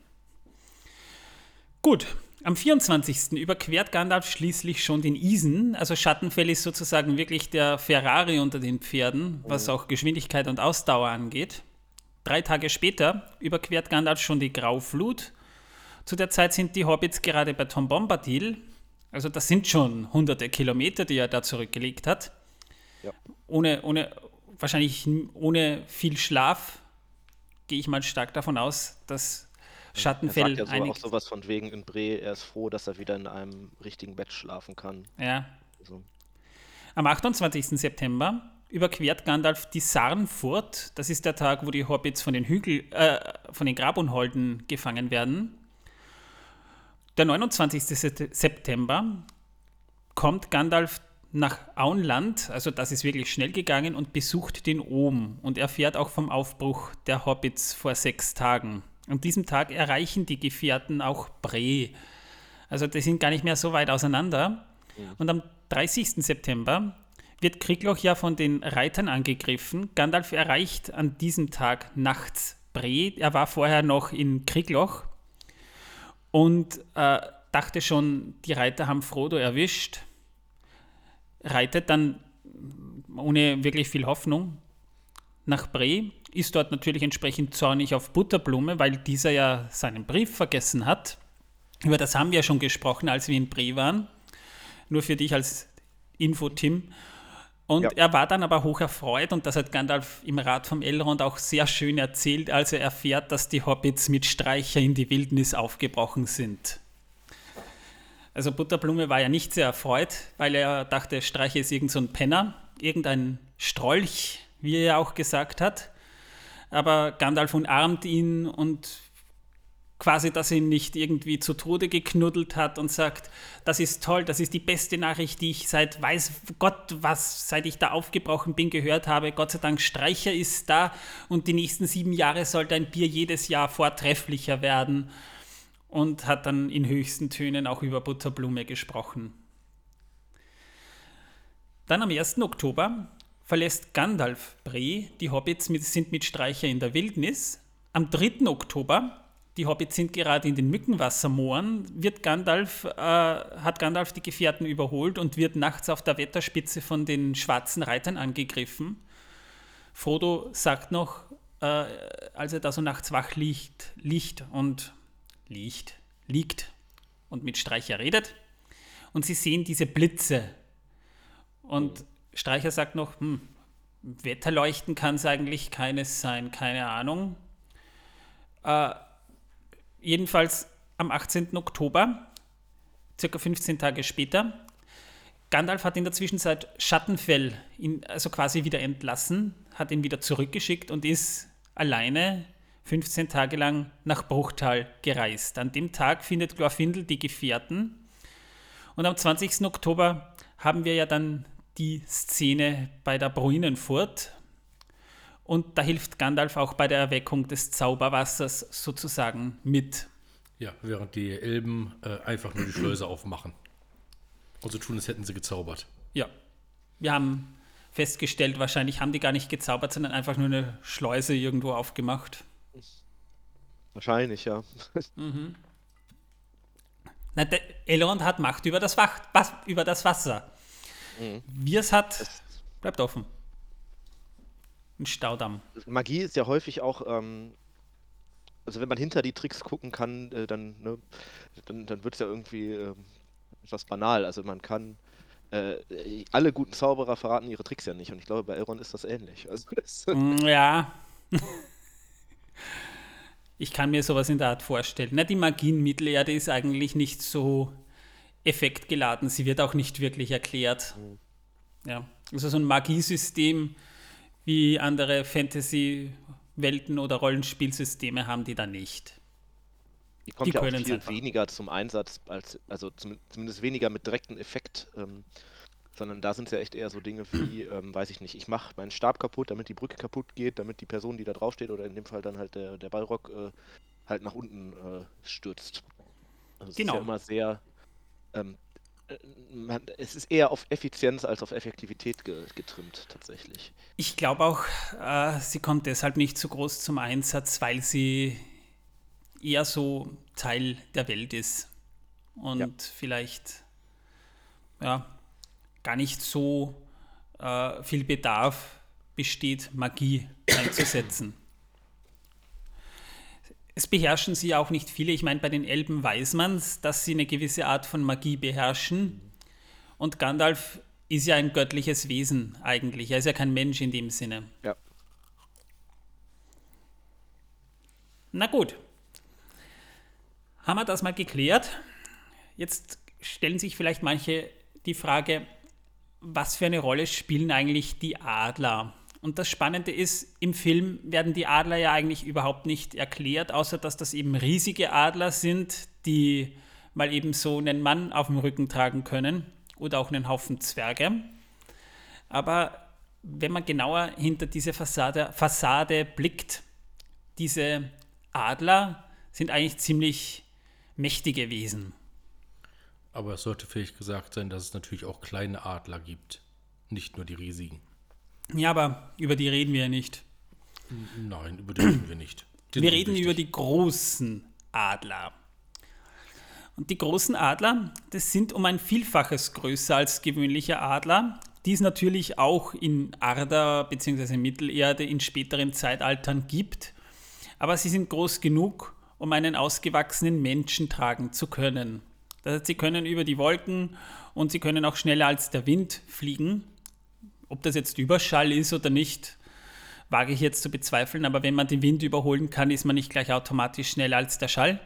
Gut, am 24. überquert Gandalf schließlich schon den Isen. Also Schattenfell ist sozusagen wirklich der Ferrari unter den Pferden, was Mhm. auch Geschwindigkeit und Ausdauer angeht. Drei Tage später überquert Gandalf schon die Grauflut. Zu der Zeit sind die Hobbits gerade bei Tom Bombadil. Also das sind schon hunderte Kilometer, die er da zurückgelegt hat. Ja. Ohne, ohne, wahrscheinlich ohne viel Schlaf gehe ich mal stark davon aus, dass Er Schattenfell sagt ja so, auch sowas von wegen in Bre, er ist froh, dass er wieder in einem richtigen Bett schlafen kann. ja, Also, Am 28. September überquert Gandalf die Sarnfurt. Das ist der Tag, wo die Hobbits von den Hügel, äh, von den Grabunholden gefangen werden. Der 29. Sep- September kommt Gandalf nach Auenland, also das ist wirklich schnell gegangen, und besucht den Ohm und erfährt auch vom Aufbruch der Hobbits vor sechs Tagen. An diesem Tag erreichen die Gefährten auch Bre. Also die sind gar nicht mehr so weit auseinander. Und am 30. September wird Kriegloch ja von den Reitern angegriffen. Gandalf erreicht an diesem Tag nachts Bre. Er war vorher noch in Kriegloch und äh, dachte schon, die Reiter haben Frodo erwischt. Reitet dann ohne wirklich viel Hoffnung nach Bre, ist dort natürlich entsprechend zornig auf Butterblume, weil dieser ja seinen Brief vergessen hat. Über das haben wir schon gesprochen, als wir in Bre waren. Nur für dich als Info, Tim. Und Ja. er war dann aber hoch erfreut und das hat Gandalf im Rat vom Elrond auch sehr schön erzählt, als er erfährt, dass die Hobbits mit Streicher in die Wildnis aufgebrochen sind. Also Butterblume war ja nicht sehr erfreut, weil er dachte, Streicher ist irgend so ein Penner, irgendein Strolch, wie er ja auch gesagt hat. Aber Gandalf umarmt ihn und quasi, dass er ihn nicht irgendwie zu Tode geknuddelt hat und sagt, das ist toll, das ist die beste Nachricht, die ich seit weiß Gott was, seit ich da aufgebrochen bin, gehört habe. Gott sei Dank, Streicher ist da und die nächsten sieben Jahre soll dein Bier jedes Jahr vortrefflicher werden. Und hat dann in höchsten Tönen auch über Butterblume gesprochen. Dann am 1. Oktober verlässt Gandalf Bre. Die Hobbits sind mit Streicher in der Wildnis. Am 3. Oktober, die Hobbits sind gerade in den Mückenwassermooren, wird Gandalf, äh, hat Gandalf die Gefährten überholt und wird nachts auf der Wetterspitze von den schwarzen Reitern angegriffen. Frodo sagt noch, äh, als er da so nachts wach liegt, liegt und liegt, liegt und mit Streicher redet. Und sie sehen diese Blitze. Und Streicher sagt noch, hm, Wetterleuchten kann es eigentlich keines sein, keine Ahnung. Äh, jedenfalls am 18. Oktober, circa 15 Tage später, Gandalf hat in der Zwischenzeit Schattenfell ihn also quasi wieder entlassen, hat ihn wieder zurückgeschickt und ist alleine 15 Tage lang nach Bruchtal gereist. An dem Tag findet Glorfindel die Gefährten und am 20. Oktober haben wir ja dann die Szene bei der Bruinenfurt und da hilft Gandalf auch bei der Erweckung des Zauberwassers sozusagen mit. Ja, während die Elben äh, einfach nur die Schleuse aufmachen. Und so tun, als hätten sie gezaubert. Ja, wir haben festgestellt, wahrscheinlich haben die gar nicht gezaubert, sondern einfach nur eine Schleuse irgendwo aufgemacht. wahrscheinlich, ja. Na, der Elrond hat Macht über das, Wach, was, über das Wasser. Wir es hat, bleibt offen. Ein Staudamm. Magie ist ja häufig auch, ähm, also wenn man hinter die Tricks gucken kann, äh, dann, ne, dann, dann wird es ja irgendwie ähm, etwas banal. Also man kann, äh, alle guten Zauberer verraten ihre Tricks ja nicht. Und ich glaube, bei Elrond ist das ähnlich. Also das, Mm, Ja. Ich kann mir sowas in der Art vorstellen. Na, die Magie in Mittelerde ist eigentlich nicht so effektgeladen. Sie wird auch nicht wirklich erklärt. Ja. Also so ein Magiesystem wie andere Fantasy-Welten oder Rollenspielsysteme haben die da nicht. Die kommt Die ja auch viel einfach. weniger zum Einsatz, als, also zum, zumindest weniger mit direktem Effekt, ähm, sondern da sind es ja echt eher so Dinge wie, ähm, weiß ich nicht, ich mache meinen Stab kaputt, damit die Brücke kaputt geht, damit die Person, die da drauf steht, oder in dem Fall dann halt der, der Ballrock, äh, halt nach unten äh, stürzt. Also es ist Genau. ja immer sehr, ähm, äh, man, es ist eher auf Effizienz als auf Effektivität ge getrimmt, tatsächlich. Ich glaube auch, äh, sie kommt deshalb nicht so groß zum Einsatz, weil sie eher so Teil der Welt ist und Ja. vielleicht ja, gar nicht so äh, viel Bedarf besteht, Magie einzusetzen. Es beherrschen sie auch nicht viele. Ich meine, bei den Elben weiß man es, dass sie eine gewisse Art von Magie beherrschen. Und Gandalf ist ja ein göttliches Wesen eigentlich. Er ist ja kein Mensch in dem Sinne. Ja. Na gut. Haben wir das mal geklärt? Jetzt stellen sich vielleicht manche die Frage, was für eine Rolle spielen eigentlich die Adler? Und das Spannende ist, im Film werden die Adler ja eigentlich überhaupt nicht erklärt, außer dass das eben riesige Adler sind, die mal eben so einen Mann auf dem Rücken tragen können oder auch einen Haufen Zwerge. Aber wenn man genauer hinter diese Fassade, Fassade blickt, diese Adler sind eigentlich ziemlich mächtige Wesen. Aber es sollte vielleicht gesagt sein, dass es natürlich auch kleine Adler gibt. Nicht nur die riesigen. Ja, aber über die reden wir ja nicht. Nein, über die reden wir nicht. Die Wir reden wichtig. über die großen Adler. Und die großen Adler, das sind um ein Vielfaches größer als gewöhnliche Adler, die es natürlich auch in Arda bzw. Mittelerde in späteren Zeitaltern gibt. Aber sie sind groß genug, um einen ausgewachsenen Menschen tragen zu können. Das heißt, sie können über die Wolken und sie können auch schneller als der Wind fliegen. Ob das jetzt Überschall ist oder nicht, wage ich jetzt zu bezweifeln, aber wenn man den Wind überholen kann, ist man nicht gleich automatisch schneller als der Schall.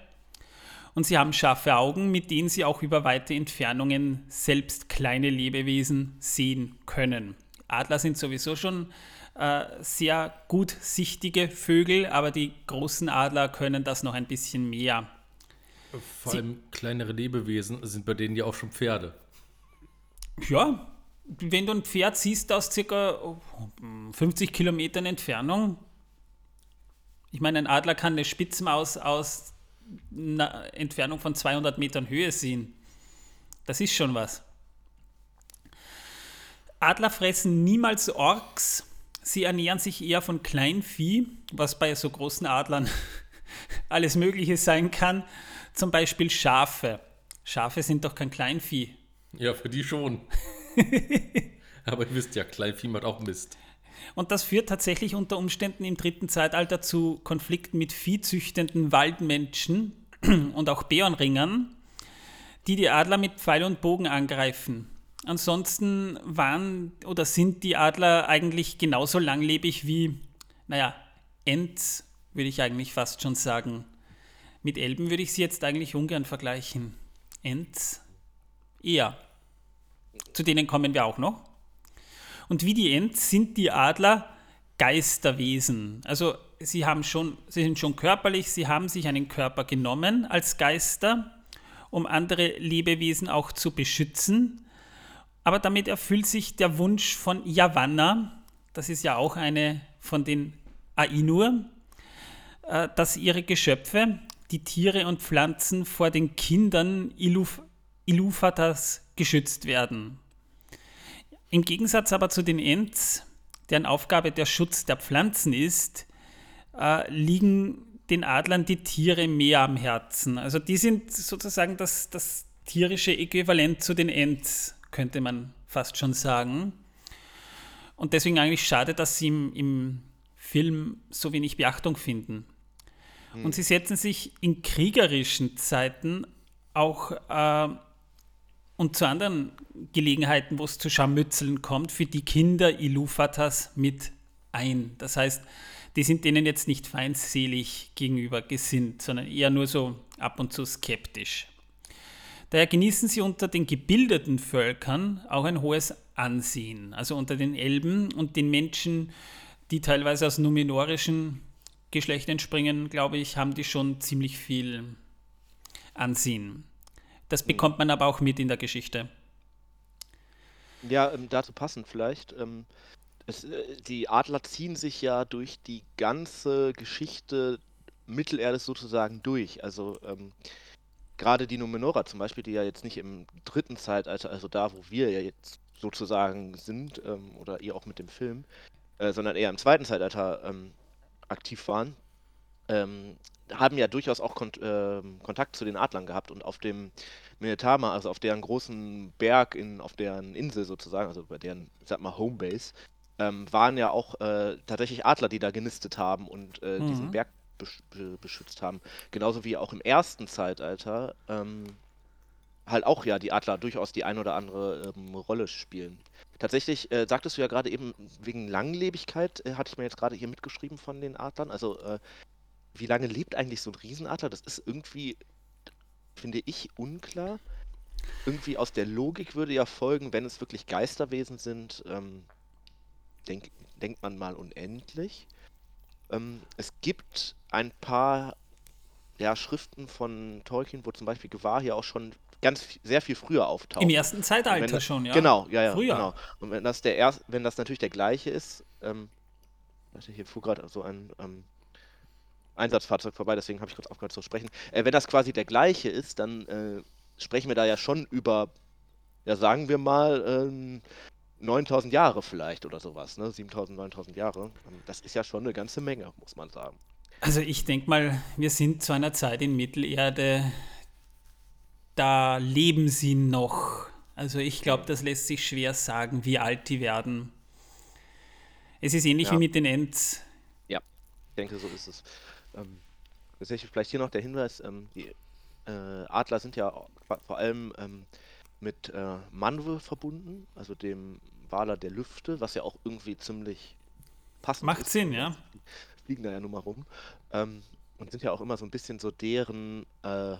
Und sie haben scharfe Augen, mit denen sie auch über weite Entfernungen selbst kleine Lebewesen sehen können. Adler sind sowieso schon äh, sehr gut sichtige Vögel, aber die großen Adler können das noch ein bisschen mehr. Vor Sie- allem kleinere Lebewesen sind bei denen ja auch schon Pferde. Ja, wenn du ein Pferd siehst aus oh, 50 Kilometern Entfernung, ich meine, ein Adler kann eine Spitzmaus aus einer Entfernung von 200 Metern Höhe sehen. Das ist schon was. Adler fressen niemals Orks. Sie ernähren sich eher von Kleinvieh, was bei so großen Adlern alles Mögliche sein kann. Zum Beispiel Schafe. Schafe sind doch kein Kleinvieh. Ja, für die schon. Aber ihr wisst ja, Kleinvieh macht auch Mist. Und das führt tatsächlich unter Umständen im dritten Zeitalter zu Konflikten mit viehzüchtenden Waldmenschen und auch Bärenringern, die die Adler mit Pfeil und Bogen angreifen. Ansonsten waren oder sind die Adler eigentlich genauso langlebig wie, naja, Ents, würde ich eigentlich fast schon sagen. Mit Elben würde ich sie jetzt eigentlich ungern vergleichen. Ents eher. Zu denen kommen wir auch noch. Und wie die Ents sind die Adler Geisterwesen. Also sie haben schon, sie sind schon körperlich, sie haben sich einen Körper genommen als Geister, um andere Lebewesen auch zu beschützen. Aber damit erfüllt sich der Wunsch von Yavanna, das ist ja auch eine von den Ainur, äh, dass ihre Geschöpfe, die Tiere und Pflanzen vor den Kindern Iluf Iluvatas geschützt werden. Im Gegensatz aber zu den Ents, deren Aufgabe der Schutz der Pflanzen ist, äh, liegen den Adlern die Tiere mehr am Herzen. Also die sind sozusagen das, das tierische Äquivalent zu den Ents, könnte man fast schon sagen. Und deswegen eigentlich schade, dass sie im, im Film so wenig Beachtung finden. Und sie setzen sich in kriegerischen Zeiten auch äh, und zu anderen Gelegenheiten, wo es zu Scharmützeln kommt, für die Kinder Iluvatas mit ein. Das heißt, die sind denen jetzt nicht feindselig gegenüber gesinnt, sondern eher nur so ab und zu skeptisch. Daher genießen sie unter den gebildeten Völkern auch ein hohes Ansehen. Also unter den Elben und den Menschen, die teilweise aus numenorischen Geschlecht entspringen, glaube ich, haben die schon ziemlich viel ansehen. Das bekommt man aber auch mit in der Geschichte. Ja, ähm, dazu passend vielleicht. Ähm, es, äh, die Adler ziehen sich ja durch die ganze Geschichte Mittelerdes sozusagen durch. Also ähm, gerade die Numenora zum Beispiel, die ja jetzt nicht im dritten Zeitalter, also da, wo wir ja jetzt sozusagen sind, ähm, oder ihr auch mit dem Film, äh, sondern eher im zweiten Zeitalter ähm, aktiv waren, ähm, haben ja durchaus auch Kont ähm, Kontakt zu den Adlern gehabt und auf dem Minetama, also auf deren großen Berg, in, auf deren Insel sozusagen, also bei deren, ich sag mal, Homebase, ähm, waren ja auch äh, tatsächlich Adler, die da genistet haben und äh, diesen Mhm. Berg besch be beschützt haben. Genauso wie auch im ersten Zeitalter ähm, halt auch ja die Adler durchaus die ein oder andere ähm, Rolle spielen. Tatsächlich äh, sagtest du ja gerade eben, wegen Langlebigkeit äh, hatte ich mir jetzt gerade hier mitgeschrieben von den Adlern. Also äh, wie lange lebt eigentlich so ein Riesenadler? Das ist irgendwie, finde ich, unklar. Irgendwie aus der Logik würde ja folgen, wenn es wirklich Geisterwesen sind, ähm, denk, denkt man mal unendlich. Ähm, es gibt ein paar ja, Schriften von Tolkien, wo zum Beispiel Gewahr hier auch schon ganz sehr viel früher auftaucht. Im ersten Zeitalter das, schon, ja. Genau, ja, ja, Früher. genau. Und wenn das der erst, wenn das natürlich der gleiche ist, ähm, warte, hier fuhr gerade so ein ähm, Einsatzfahrzeug vorbei, deswegen habe ich kurz aufgehört zu sprechen. Äh, wenn das quasi der gleiche ist, dann äh, sprechen wir da ja schon über, ja, sagen wir mal, ähm, 9000 Jahre vielleicht oder sowas, ne? 7000, 9000 Jahre. Ähm, Das ist ja schon eine ganze Menge, muss man sagen. Also ich denke mal, wir sind zu einer Zeit in Mittelerde, da leben sie noch. Also ich glaube, das lässt sich schwer sagen, wie alt die werden. Es ist ähnlich Ja. wie mit den Ents. Ja, ich denke, so ist es. Ähm, tatsächlich vielleicht hier noch der Hinweis, ähm, die äh, Adler sind ja vor allem ähm, mit äh, Manwe verbunden, also dem Waler der Lüfte, was ja auch irgendwie ziemlich passend Macht. Sinn, ja. die Fliegen da ja nur mal rum. Ähm, und sind ja auch immer so ein bisschen so deren, äh,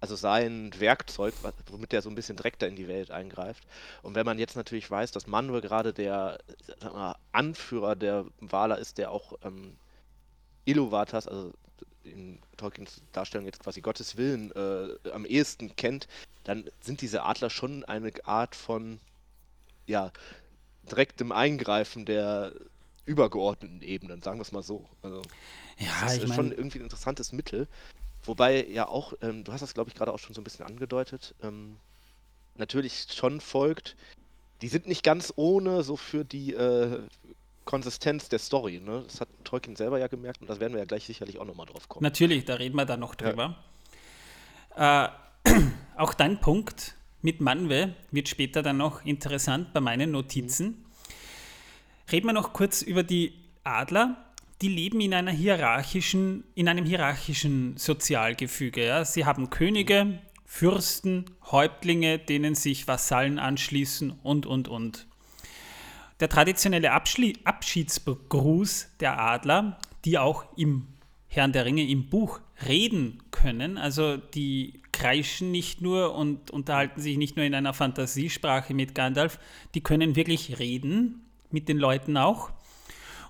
also sein Werkzeug, womit der so ein bisschen direkter in die Welt eingreift. Und wenn man jetzt natürlich weiß, dass Manwe gerade der mal, Anführer der Waler ist, der auch ähm, Iluvatars, also in Tolkiens Darstellung jetzt quasi Gottes Willen äh, am ehesten kennt, dann sind diese Adler schon eine Art von ja, direktem Eingreifen der übergeordneten Ebenen, sagen wir es mal so. Also, Ja, das ich ist schon meine, irgendwie ein interessantes Mittel. Wobei ja auch, ähm, du hast das glaube ich gerade auch schon so ein bisschen angedeutet, ähm, natürlich schon folgt, die sind nicht ganz ohne so für die äh, Konsistenz der Story. Ne? Das hat Tolkien selber ja gemerkt und das werden wir ja gleich sicherlich auch nochmal drauf kommen. natürlich, da reden wir dann noch drüber. Äh, auch dein Punkt mit Manwe wird später dann noch interessant bei meinen Notizen. Reden wir noch kurz über die Adler. Die leben in einer hierarchischen, in einem hierarchischen Sozialgefüge. Ja. Sie haben Könige, Fürsten, Häuptlinge, denen sich Vasallen anschließen und, und, und. Der traditionelle Abschli Abschiedsgruß der Adler, die auch im Herrn der Ringe im Buch reden können, also die kreischen nicht nur und unterhalten sich nicht nur in einer Fantasiesprache mit Gandalf, die können wirklich reden, mit den Leuten auch.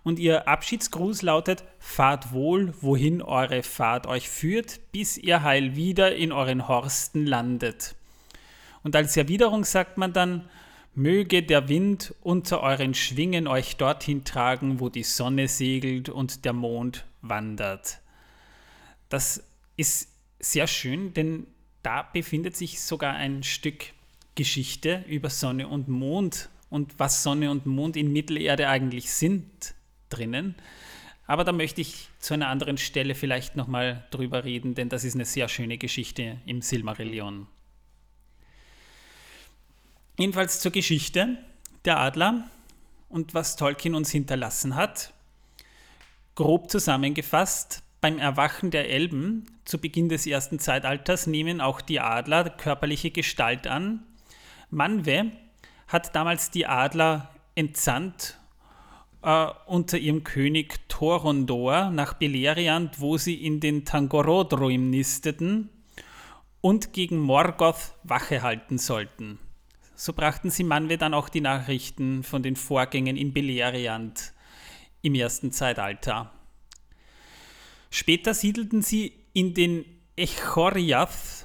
Und ihr Abschiedsgruß lautet: Fahrt wohl, wohin eure Fahrt euch führt, bis ihr heil wieder in euren Horsten landet. Und als Erwiderung sagt man dann: Möge der Wind unter euren Schwingen euch dorthin tragen, wo die Sonne segelt und der Mond wandert. Das ist sehr schön, denn da befindet sich sogar ein Stück Geschichte über Sonne und Mond und was Sonne und Mond in Mittelerde eigentlich sind drinnen. Aber da möchte ich zu einer anderen Stelle vielleicht nochmal drüber reden, denn das ist eine sehr schöne Geschichte im Silmarillion. Jedenfalls zur Geschichte der Adler und was Tolkien uns hinterlassen hat. Grob zusammengefasst, beim Erwachen der Elben zu Beginn des ersten Zeitalters nehmen auch die Adler körperliche Gestalt an. Manwe hat damals die Adler entsandt äh, unter ihrem König Thorondor nach Beleriand, wo sie in den Tangorodruim nisteten und gegen Morgoth Wache halten sollten. So brachten sie Manwe dann auch die Nachrichten von den Vorgängen in Beleriand im ersten Zeitalter. Später siedelten sie in den Echoriath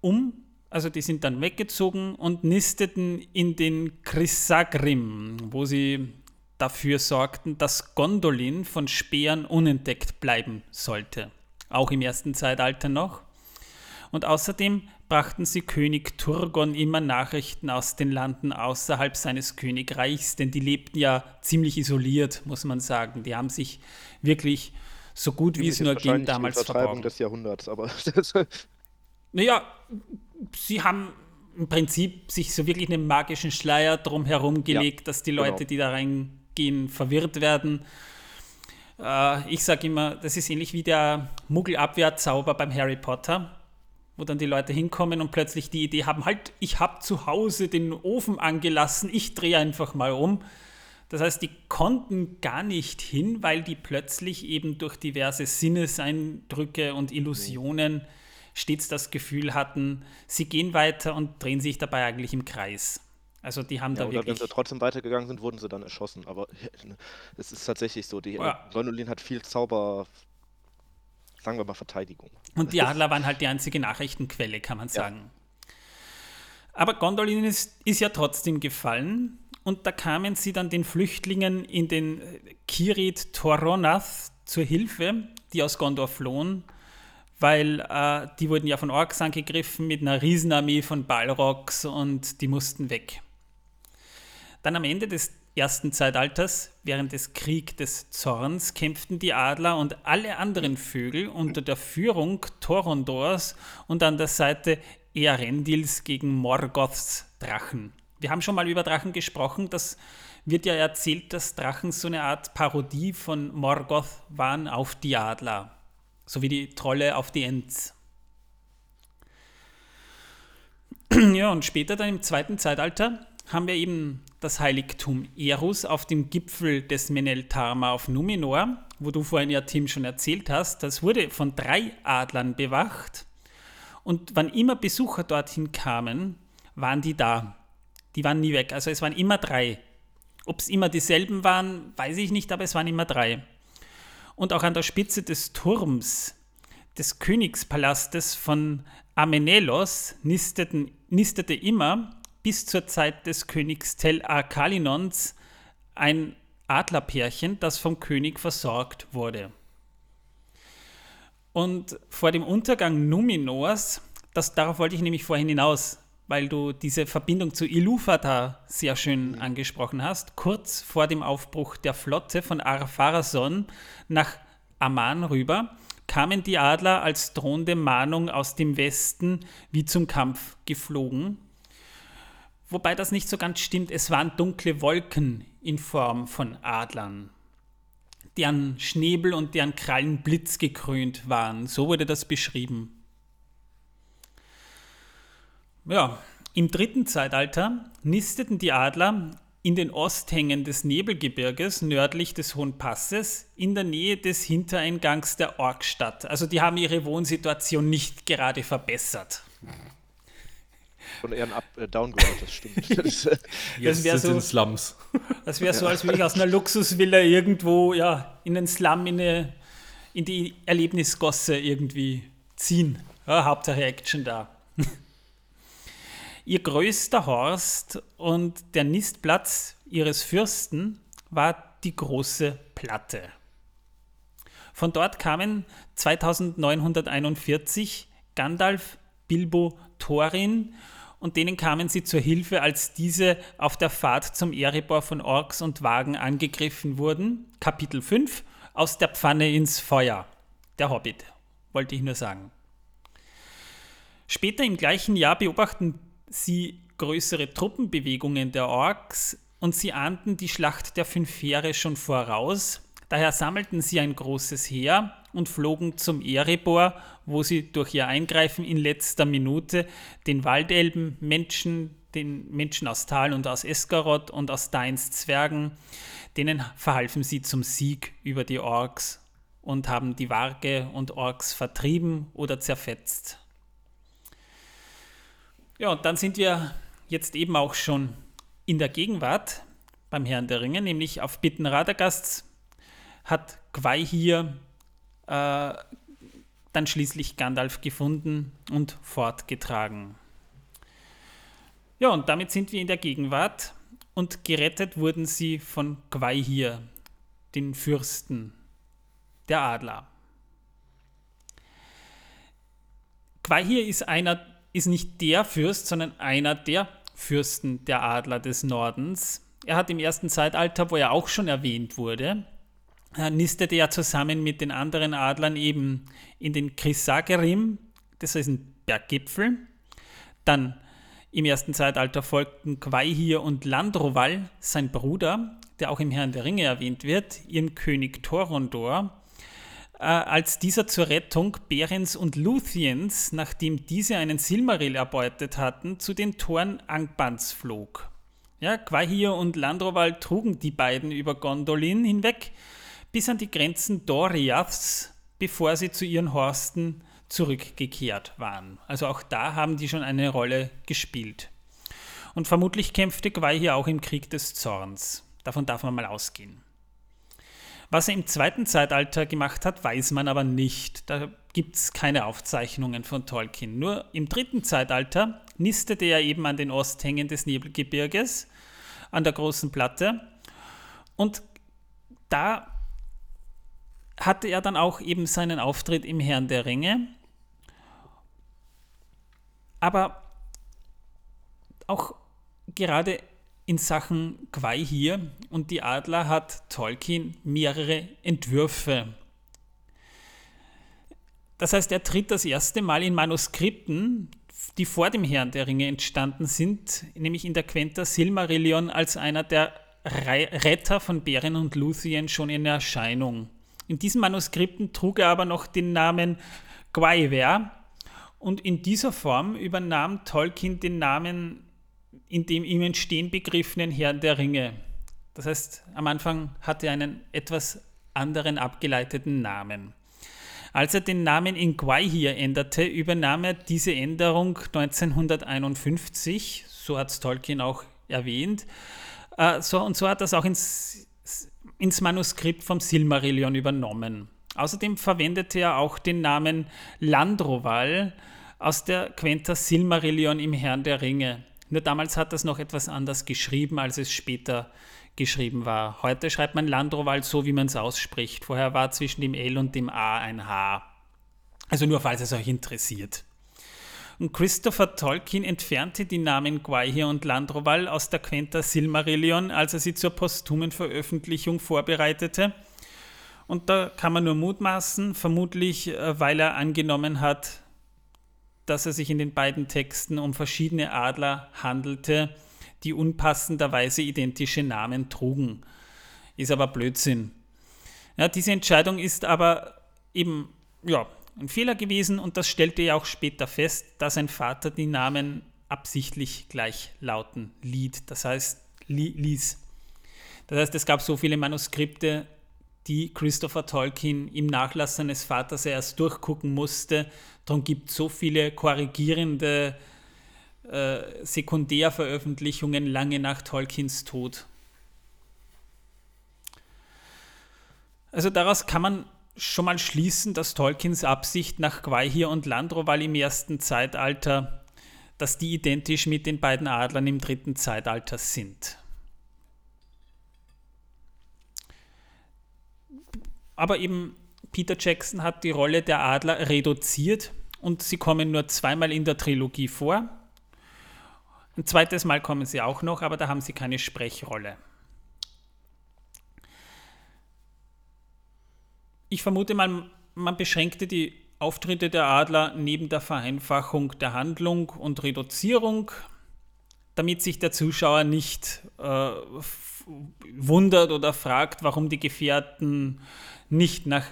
um, also die sind dann weggezogen und nisteten in den Chrysagrim, wo sie dafür sorgten, dass Gondolin von Speeren unentdeckt bleiben sollte. Auch im ersten Zeitalter noch. Und außerdem brachten sie König Turgon immer Nachrichten aus den Landen außerhalb seines Königreichs, denn die lebten ja ziemlich isoliert, muss man sagen. Die haben sich wirklich so gut wie es nur ging damals verborgen. des Jahrhunderts, aber naja, sie haben im Prinzip sich so wirklich einen magischen Schleier drumherum gelegt, ja, dass die Leute, genau. die da reingehen, verwirrt werden. Äh, ich sage immer, das ist ähnlich wie der Muggelabwehrzauber beim Harry Potter wo dann die Leute hinkommen und plötzlich die Idee haben, halt, ich habe zu Hause den Ofen angelassen, ich drehe einfach mal um. Das heißt, die konnten gar nicht hin, weil die plötzlich eben durch diverse Sinneseindrücke und Illusionen stets das Gefühl hatten, sie gehen weiter und drehen sich dabei eigentlich im Kreis. Also die haben ja, da oder wirklich... wenn sie trotzdem weitergegangen sind, wurden sie dann erschossen. Aber es ist tatsächlich so, die ja. Gondolin hat viel Zauber sagen wir mal, Verteidigung. Und die Adler waren halt die einzige Nachrichtenquelle, kann man sagen. Ja. Aber Gondolin ist, ist ja trotzdem gefallen und da kamen sie dann den Flüchtlingen in den äh, Kirit Toronath zur Hilfe, die aus Gondor flohen, weil äh, die wurden ja von Orks angegriffen mit einer Riesenarmee von Balrogs und die mussten weg. Dann am Ende des ersten Zeitalters, während des Krieg des Zorns, kämpften die Adler und alle anderen Vögel unter der Führung Thorondors und an der Seite Earendils gegen Morgoths Drachen. Wir haben schon mal über Drachen gesprochen. Das wird ja erzählt, dass Drachen so eine Art Parodie von Morgoth waren auf die Adler. So wie die Trolle auf die Ents. Ja, und später dann im zweiten Zeitalter haben wir eben das Heiligtum Erus auf dem Gipfel des Meneltarma auf Numenor, wo du vorhin ja, Tim, schon erzählt hast. Das wurde von drei Adlern bewacht. Und wann immer Besucher dorthin kamen, waren die da. Die waren nie weg. Also es waren immer drei. Ob es immer dieselben waren, weiß ich nicht, aber es waren immer drei. Und auch an der Spitze des Turms des Königspalastes von Amenelos nisteten, nistete immer bis zur Zeit des Königs Tel Arkalinons ein Adlerpärchen, das vom König versorgt wurde. Und vor dem Untergang Numenors, das, darauf wollte ich nämlich vorhin hinaus, weil du diese Verbindung zu Ilúvatar sehr schön mhm. angesprochen hast, kurz vor dem Aufbruch der Flotte von Ar-Pharazôn nach Amman rüber, kamen die Adler als drohende Mahnung aus dem Westen wie zum Kampf geflogen Wobei das nicht so ganz stimmt. Es waren dunkle Wolken in Form von Adlern, deren Schnäbel und deren Krallen blitzgekrönt waren. So wurde das beschrieben. Ja, im dritten Zeitalter nisteten die Adler in den Osthängen des Nebelgebirges nördlich des Hohen Passes in der Nähe des Hintereingangs der Orkstadt. Also die haben ihre Wohnsituation nicht gerade verbessert. Von eher ein Up, äh, Downgrade, das stimmt. das, äh, das wäre so, Slums. Das wäre so, als würde ich aus einer Luxusvilla irgendwo ja, in den Slum, in, eine, in die Erlebnisgosse irgendwie ziehen. Ja, Hauptsache Action da. Ihr größter Horst und der Nistplatz ihres Fürsten war die große Platte. Von dort kamen 2941 Gandalf, Bilbo, Thorin und denen kamen sie zur Hilfe, als diese auf der Fahrt zum Erebor von Orks und Wagen angegriffen wurden. Kapitel 5 Aus der Pfanne ins Feuer. Der Hobbit, wollte ich nur sagen. Später im gleichen Jahr beobachten sie größere Truppenbewegungen der Orks und sie ahnten die Schlacht der Fünf Heere schon voraus. Daher sammelten sie ein großes Heer und flogen zum Erebor, wo sie durch ihr Eingreifen in letzter Minute den Waldelben, Menschen, den Menschen aus Tal und aus Esgaroth und aus Dains Zwergen, denen verhalfen sie zum Sieg über die Orks und haben die Warge und Orks vertrieben oder zerfetzt. Ja, und dann sind wir jetzt eben auch schon in der Gegenwart beim Herrn der Ringe, nämlich auf Bitten Radagasts hat Quai hier äh, dann schließlich Gandalf gefunden und fortgetragen. Ja, und damit sind wir in der Gegenwart und gerettet wurden sie von Gwaihir, den Fürsten der Adler. Gwaihir ist einer, ist nicht der Fürst, sondern einer der Fürsten der Adler des Nordens. Er hat im ersten Zeitalter, wo er auch schon erwähnt wurde, nistete er zusammen mit den anderen Adlern eben in den Chrysagerim, das ist ein Berggipfel. Dann im ersten Zeitalter folgten Quaihir und Landroval, sein Bruder, der auch im Herrn der Ringe erwähnt wird, ihren König Torondor, äh, als dieser zur Rettung Berens und Luthiens, nachdem diese einen Silmaril erbeutet hatten, zu den Toren Angbans flog. Ja, Quahir und Landroval trugen die beiden über Gondolin hinweg bis an die Grenzen Doriaths, bevor sie zu ihren Horsten zurückgekehrt waren. Also auch da haben die schon eine Rolle gespielt. Und vermutlich kämpfte Quai auch im Krieg des Zorns. Davon darf man mal ausgehen. Was er im zweiten Zeitalter gemacht hat, weiß man aber nicht. Da gibt es keine Aufzeichnungen von Tolkien. Nur im dritten Zeitalter nistete er eben an den Osthängen des Nebelgebirges, an der großen Platte. Und da hatte er dann auch eben seinen Auftritt im Herrn der Ringe. Aber auch gerade in Sachen Quai hier und die Adler hat Tolkien mehrere Entwürfe. Das heißt, er tritt das erste Mal in Manuskripten, die vor dem Herrn der Ringe entstanden sind, nämlich in der Quenta Silmarillion als einer der Retter von Beren und Luthien schon in Erscheinung. In diesen Manuskripten trug er aber noch den Namen Gwaihwer und in dieser Form übernahm Tolkien den Namen in dem ihm entstehen begriffenen Herrn der Ringe. Das heißt, am Anfang hatte er einen etwas anderen abgeleiteten Namen. Als er den Namen in Gwaihir änderte, übernahm er diese Änderung 1951, so hat es Tolkien auch erwähnt, äh, so, und so hat es auch ins, ins Manuskript vom Silmarillion übernommen. Außerdem verwendete er auch den Namen Landroval aus der Quenta Silmarillion im Herrn der Ringe. Nur damals hat das noch etwas anders geschrieben, als es später geschrieben war. Heute schreibt man Landroval so, wie man es ausspricht. Vorher war zwischen dem L und dem A ein H. Also nur falls es euch interessiert. Und Christopher Tolkien entfernte die Namen Gwaihir und Landroval aus der Quenta Silmarillion, als er sie zur posthumen Veröffentlichung vorbereitete. Und da kann man nur mutmaßen, vermutlich äh, weil er angenommen hat, dass es sich in den beiden Texten um verschiedene Adler handelte, die unpassenderweise identische Namen trugen. Ist aber Blödsinn. Ja, diese Entscheidung ist aber eben ja, ein Fehler gewesen und das stellte er auch später fest, dass sein Vater die Namen absichtlich gleich lauten liet, das heißt li ließ. Das heißt, es gab so viele Manuskripte, die Christopher Tolkien im Nachlass seines Vaters erst durchgucken musste. Darum gibt es so viele korrigierende äh, Sekundärveröffentlichungen lange nach Tolkiens Tod. Also daraus kann man schon mal schließen, dass Tolkiens Absicht nach Gwaihir und Landroval im ersten Zeitalter, dass die identisch mit den beiden Adlern im dritten Zeitalter sind. Aber eben Peter Jackson hat die Rolle der Adler reduziert und sie kommen nur zweimal in der Trilogie vor. Ein zweites Mal kommen sie auch noch, aber da haben sie keine Sprechrolle. Ich vermute mal, man beschränkte die Auftritte der Adler neben der Vereinfachung der Handlung und Reduzierung, damit sich der Zuschauer nicht äh, wundert oder fragt, warum die Gefährten nicht nach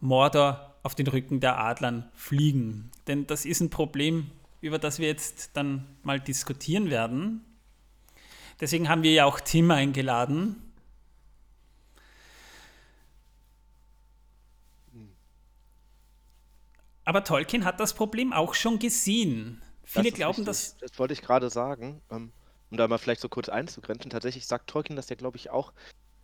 Mordor auf den Rücken der Adlern fliegen. Denn das ist ein Problem, über das wir jetzt dann mal diskutieren werden. Deswegen haben wir ja auch Tim eingeladen. Aber Tolkien hat das Problem auch schon gesehen. Viele das glauben, dass. Das wollte ich gerade sagen. Ähm, um da mal vielleicht so kurz einzugrenzen. Tatsächlich sagt Tolkien das ja, glaube ich, auch.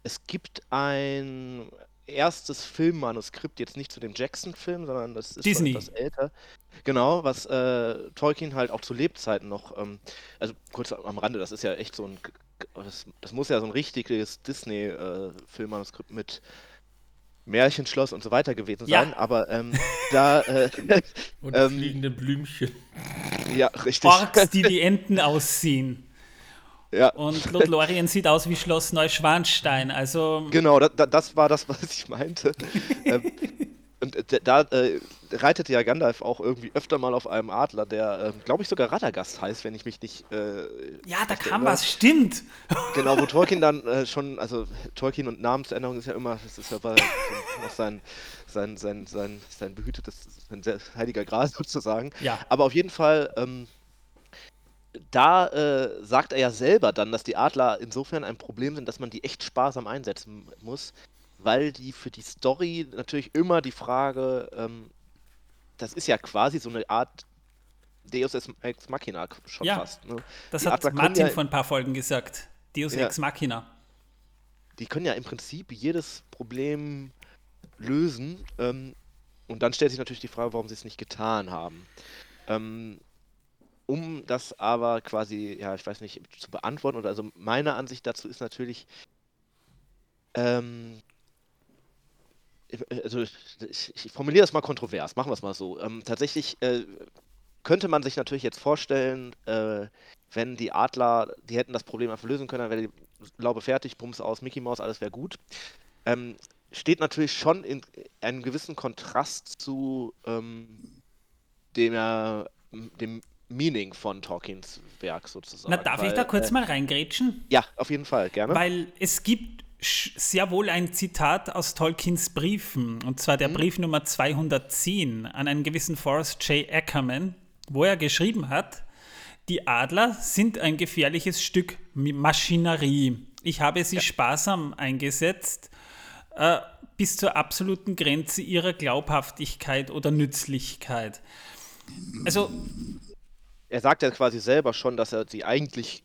Es gibt ein erstes Filmmanuskript, jetzt nicht zu dem Jackson-Film, sondern das ist Disney. etwas älter. Genau, was äh, Tolkien halt auch zu Lebzeiten noch, ähm, also kurz am Rande, das ist ja echt so ein, das, das muss ja so ein richtiges Disney-Filmmanuskript mit Märchenschloss und so weiter gewesen Ja. sein, aber ähm, da, äh, Und Ähm, fliegende Blümchen. ja, richtig. Orks, die die Enten aussehen. Ja, Und Lothlorien sieht aus wie Schloss Neuschwanstein. Also, Genau, da, da, das war das, was ich meinte. ähm, und äh, da äh, reitet ja Gandalf auch irgendwie öfter mal auf einem Adler, der, ähm, glaube ich, sogar Radagast heißt, wenn ich mich nicht. Äh, ja, da kam was, stimmt. Genau, wo Tolkien dann äh, schon, also Tolkien und Namensänderung ist ja immer, das ist ja bei, noch sein, sein, sein, sein, sein behütetes, sein heiliger Gral sozusagen. Ja. Aber auf jeden Fall, ähm, da äh, sagt er ja selber dann, dass die Adler insofern ein Problem sind, dass man die echt sparsam einsetzen muss, weil die für die Story natürlich immer die Frage, ähm, das ist ja quasi so eine Art Deus Ex Machina schon Ja. fast. Ne? Das Die hat Adler Martin ja- vor ein paar Folgen gesagt. Deus Ja. Ex Machina. die können ja im Prinzip jedes Problem lösen. Ähm, und dann stellt sich natürlich die Frage, warum sie es nicht getan haben. Ähm, um das aber quasi, ja, ich weiß nicht, zu beantworten, oder also meine Ansicht dazu ist natürlich, ähm, also ich, ich formuliere das mal kontrovers, machen wir es mal so. Ähm, tatsächlich äh, könnte man sich natürlich jetzt vorstellen, äh, wenn die Adler, die hätten das Problem einfach lösen können, dann wäre die Laube fertig, Bums aus, Mickey Mouse, alles wäre gut. Ähm, steht natürlich schon in einem gewissen Kontrast zu ähm, dem, äh, dem Meaning von Tolkiens Werk sozusagen. Na, darf ich weil, da kurz äh, mal reingrätschen? Ja, auf jeden Fall, gerne. Weil es gibt sehr wohl ein Zitat aus Tolkiens Briefen, und zwar der Mhm. Brief Nummer 210 an einen gewissen Forrest J. Ackerman, wo er geschrieben hat, die Adler sind ein gefährliches Stück Maschinerie. Ich habe sie sparsam eingesetzt, äh, bis zur absoluten Grenze ihrer Glaubhaftigkeit oder Nützlichkeit. Also, er sagt ja quasi selber schon, dass er sie eigentlich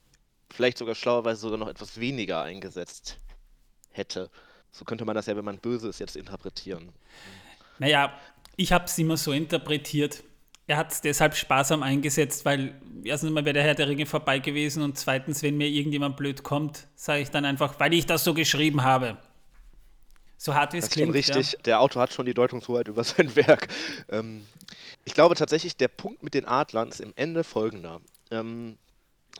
vielleicht sogar schlauerweise sogar noch etwas weniger eingesetzt hätte. So könnte man das ja, wenn man böse ist, jetzt interpretieren. Naja, ich habe es immer so interpretiert. Er hat es deshalb sparsam eingesetzt, weil erstens mal wäre der Herr der Ringe vorbei gewesen und zweitens, wenn mir irgendjemand blöd kommt, sage ich dann einfach, weil ich das so geschrieben habe. So hart wie es klingt. richtig. Der Autor hat schon die Deutungshoheit über sein Werk. Ähm, ich glaube tatsächlich, der Punkt mit den Adlern ist im Ende folgender. Ähm,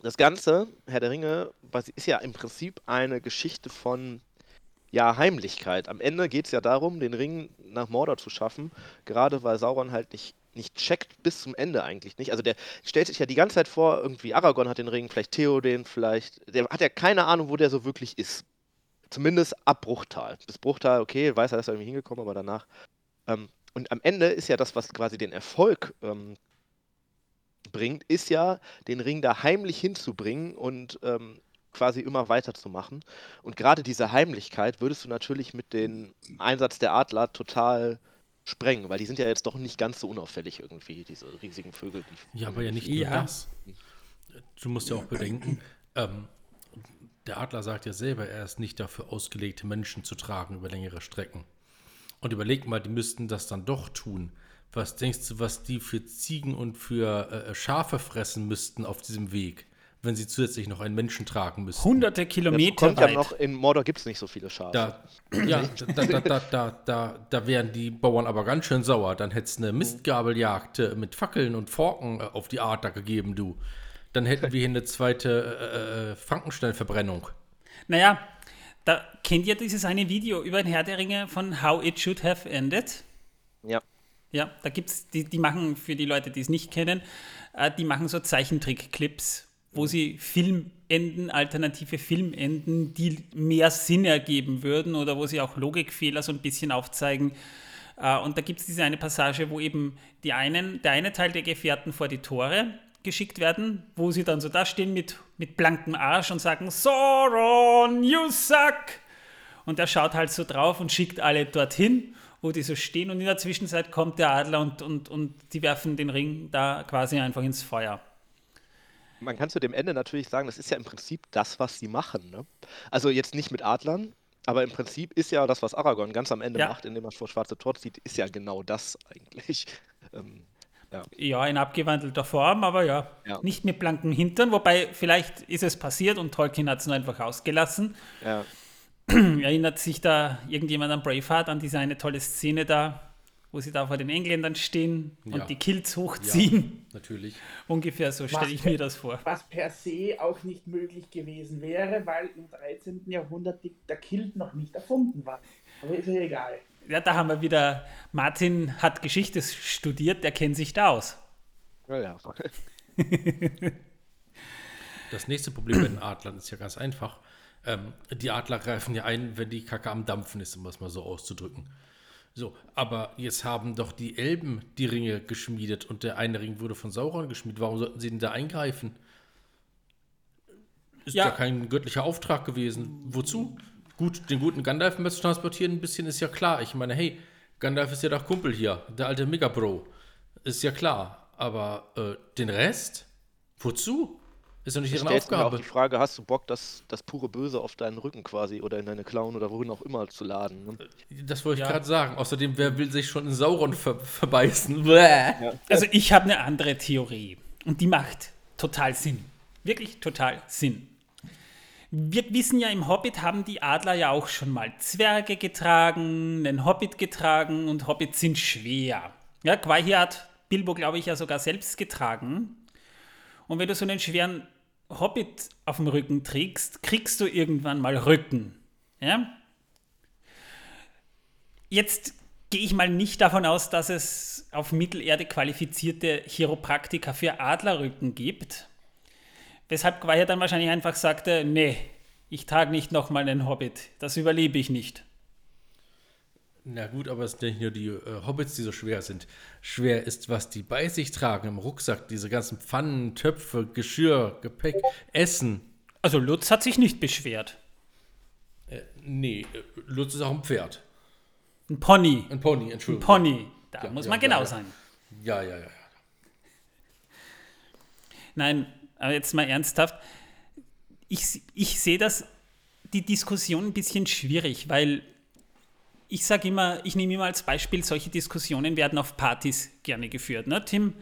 das Ganze, Herr der Ringe, ist ja im Prinzip eine Geschichte von ja, Heimlichkeit. Am Ende geht es ja darum, den Ring nach Mordor zu schaffen, gerade weil Sauron halt nicht, nicht checkt bis zum Ende eigentlich nicht. Also der stellt sich ja die ganze Zeit vor, irgendwie Aragorn hat den Ring, vielleicht Theoden, vielleicht. Der hat ja keine Ahnung, wo der so wirklich ist. Zumindest ab Bruchtal. Bis Bruchtal, okay, weiß er, ist er irgendwie hingekommen, aber danach. Ähm, und am Ende ist ja das, was quasi den Erfolg ähm, bringt, ist ja, den Ring da heimlich hinzubringen und ähm, quasi immer weiterzumachen. Und gerade diese Heimlichkeit würdest du natürlich mit dem Einsatz der Adler total sprengen, weil die sind ja jetzt doch nicht ganz so unauffällig irgendwie, diese riesigen Vögel. Die Ja, aber ja nicht nur Ja. das. Du musst ja auch bedenken, ähm, der Adler sagt ja selber, er ist nicht dafür ausgelegt, Menschen zu tragen über längere Strecken. Und überleg mal, die müssten das dann doch tun. Was denkst du, was die für Ziegen und für äh, Schafe fressen müssten auf diesem Weg, wenn sie zusätzlich noch einen Menschen tragen müssten? Hunderte Kilometer kommt ja weit. noch, in Mordor gibt es nicht so viele Schafe. Da, ja, da, da, da, da, da, da wären die Bauern aber ganz schön sauer. Dann hätte es eine Mistgabeljagd äh, mit Fackeln und Forken äh, auf die Adler gegeben, du. Dann hätten wir hier eine zweite äh, äh, Frankenstein-Verbrennung. Naja, da kennt ihr dieses eine Video über den Herr der Ringe von How It Should Have Ended? Ja. Ja, da gibt's, die, die machen, für die Leute, die es nicht kennen, äh, die machen so Zeichentrick-Clips, wo sie Filmenden, alternative Filmenden, die mehr Sinn ergeben würden oder wo sie auch Logikfehler so ein bisschen aufzeigen. Äh, und da gibt es diese eine Passage, wo eben die einen, der eine Teil der Gefährten vor die Tore geschickt werden, wo sie dann so da stehen mit, mit blankem Arsch und sagen, Sauron, you suck! Und er schaut halt so drauf und schickt alle dorthin, wo die so stehen. Und in der Zwischenzeit kommt der Adler und, und, und die werfen den Ring da quasi einfach ins Feuer. Man kann zu dem Ende natürlich sagen, das ist ja im Prinzip das, was sie machen. Ne? Also jetzt nicht mit Adlern, aber im Prinzip ist ja das, was Aragorn ganz am Ende Ja. macht, indem er vor schwarze Tor zieht, ist ja genau das eigentlich. Ähm, Ja, in abgewandelter Form, aber ja, Ja. nicht mit blankem Hintern. Wobei, vielleicht ist es passiert und Tolkien hat es nur einfach ausgelassen. ja, Erinnert sich da irgendjemand an Braveheart, an diese eine tolle Szene da, wo sie da vor den Engländern stehen und Ja. die Kills hochziehen? Natürlich. Ungefähr so stelle ich mir das vor. Was per se auch nicht möglich gewesen wäre, weil im 13. Jahrhundert die, der Kilt noch nicht erfunden war. Aber ist ja egal. Ja, da haben wir wieder, Martin hat Geschichte studiert, der kennt sich da aus. ja, ja. Das nächste Problem bei den Adlern ist ja ganz einfach. Ähm, die Adler greifen ja ein, wenn die Kacke am Dampfen ist, um es mal so auszudrücken. So, aber jetzt haben doch die Elben die Ringe geschmiedet und der eine Ring wurde von Sauron geschmiedet. Warum sollten sie denn da eingreifen? Ist Ja. ja kein göttlicher Auftrag gewesen. Wozu? Gut, den guten Gandalf mit zu transportieren, ein bisschen ist ja klar. Ich meine, hey, Gandalf ist ja doch Kumpel hier, der alte Megabro. Ist ja klar. Aber äh, den Rest? Wozu? Ist doch nicht Ich ihre stellst mir auch Aufgabe. die Frage, hast du Bock, das, das pure Böse auf deinen Rücken quasi oder in deine Klauen oder wohin auch immer zu laden? Ne? Das wollte ich Ja. gerade sagen. Außerdem, wer will sich schon in Sauron ver verbeißen? Bäh. Also ich habe eine andere Theorie und die macht total Sinn. Wirklich total Sinn. Wir wissen ja, im Hobbit haben die Adler ja auch schon mal Zwerge getragen, einen Hobbit getragen und Hobbits sind schwer. Ja, Quai hat Bilbo, glaube ich, ja sogar selbst getragen. Und wenn du so einen schweren Hobbit auf dem Rücken trägst, kriegst du irgendwann mal Rücken. Ja? Jetzt gehe ich mal nicht davon aus, dass es auf Mittelerde qualifizierte Chiropraktiker für Adlerrücken gibt. Weshalb Quai dann wahrscheinlich einfach sagte, nee, ich trage nicht nochmal einen Hobbit, das überlebe ich nicht. Na gut, aber es sind ja nicht nur die äh, Hobbits, die so schwer sind. Schwer ist, was die bei sich tragen im Rucksack. Diese ganzen Pfannen, Töpfe, Geschirr, Gepäck, Essen. Also Lutz hat sich nicht beschwert. Äh, nee, äh, Lutz ist auch ein Pferd. Ein Pony, Ein Pony, ein Entschuldigung. Pony, da Ja, muss ja, man genau ja. sein. Ja, ja, ja. ja. Nein, aber jetzt mal ernsthaft. Ich, ich sehe das, die Diskussion ein bisschen schwierig, weil ich sage immer, ich nehme immer als Beispiel, solche Diskussionen werden auf Partys gerne geführt. Ne? Tim,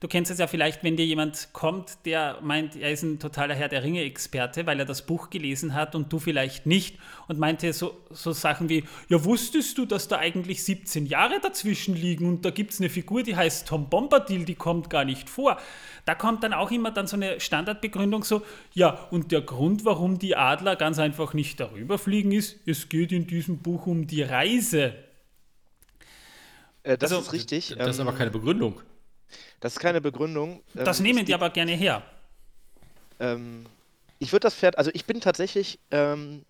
du kennst es ja vielleicht, wenn dir jemand kommt, der meint, er ist ein totaler Herr der Ringe-Experte, weil er das Buch gelesen hat und du vielleicht nicht und meinte so, so Sachen wie, ja wusstest du, dass da eigentlich 17 Jahre dazwischen liegen und da gibt es eine Figur, die heißt Tom Bombadil, die kommt gar nicht vor. Da kommt dann auch immer dann so eine Standardbegründung so, ja und der Grund, warum die Adler ganz einfach nicht darüber fliegen ist, es geht in diesem Buch um die Reise. Äh, das Also, ist richtig. Das ist ähm, aber keine Begründung. Das ist keine Begründung. Ähm, Das es nehmen die aber gerne her. Ähm, ich würde das Pferd, also ich bin tatsächlich, ähm,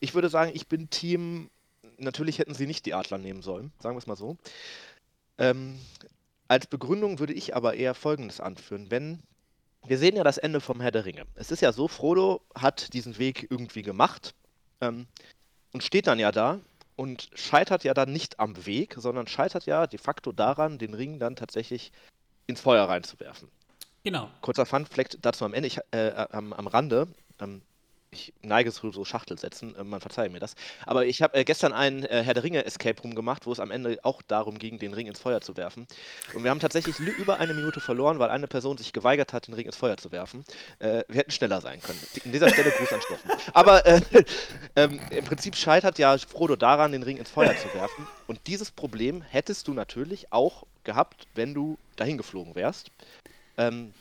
ich würde sagen, ich bin Team, natürlich hätten sie nicht die Adler nehmen sollen, sagen wir es mal so. Ähm, als Begründung würde ich aber eher Folgendes anführen, wenn, wir sehen ja das Ende vom Herr der Ringe. Es ist ja so, Frodo hat diesen Weg irgendwie gemacht ähm, und steht dann ja da und scheitert ja dann nicht am Weg, sondern scheitert ja de facto daran, den Ring dann tatsächlich ins Feuer reinzuwerfen. Genau. Kurzer Fun-Fact dazu am Ende, ich, äh, am, am Rande. Ähm, ich neige zu so Schachtelsätzen, äh, man verzeihe mir das. Aber ich habe äh, gestern einen äh, Herr der Ringe Escape Room gemacht, wo es am Ende auch darum ging, den Ring ins Feuer zu werfen. Und wir haben tatsächlich über eine Minute verloren, weil eine Person sich geweigert hat, den Ring ins Feuer zu werfen. Äh, wir hätten schneller sein können. An dieser Stelle Gruß an Steffen. Aber äh, ähm, im Prinzip scheitert ja Frodo daran, den Ring ins Feuer zu werfen. Und dieses Problem hättest du natürlich auch gehabt, wenn du dahin geflogen wärst. Ähm,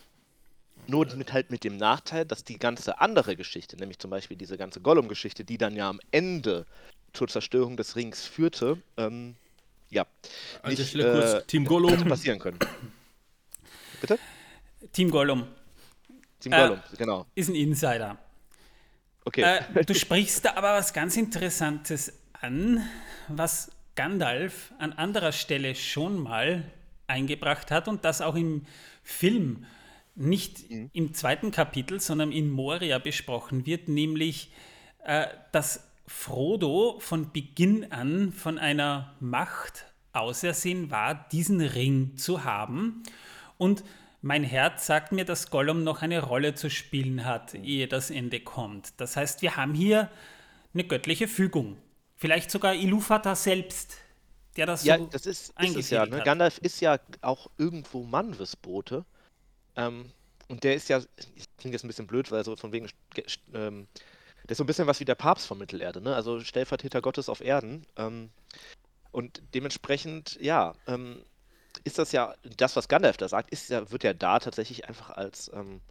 nur mit halt mit dem Nachteil, dass die ganze andere Geschichte, nämlich zum Beispiel diese ganze Gollum-Geschichte, die dann ja am Ende zur Zerstörung des Rings führte, ähm, ja, der nicht, äh, Team hätte Gollum. passieren können. Bitte? Team Gollum Team Äh, Gollum, genau. ist ein Insider. Okay. Äh, du sprichst da aber was ganz Interessantes an, was Gandalf an anderer Stelle schon mal eingebracht hat und das auch im Film nicht im zweiten Kapitel, sondern in Moria besprochen wird, nämlich, äh, dass Frodo von Beginn an von einer Macht ausersehen war, diesen Ring zu haben. Und mein Herz sagt mir, dass Gollum noch eine Rolle zu spielen hat, ehe das Ende kommt. Das heißt, wir haben hier eine göttliche Fügung. Vielleicht sogar Ilúvatar selbst, der das Ja, so das ist, ist es ja. Ne? Gandalf ist ja auch irgendwo Manwes-Bote. Ähm, und der ist ja, klingt jetzt ein bisschen blöd, weil so von wegen, ähm, der ist so ein bisschen was wie der Papst von Mittelerde, ne? Also Stellvertreter Gottes auf Erden. Ähm, und dementsprechend, ja, ähm, ist das ja, das, was Gandalf da sagt, ist ja, wird ja da tatsächlich einfach als ähm,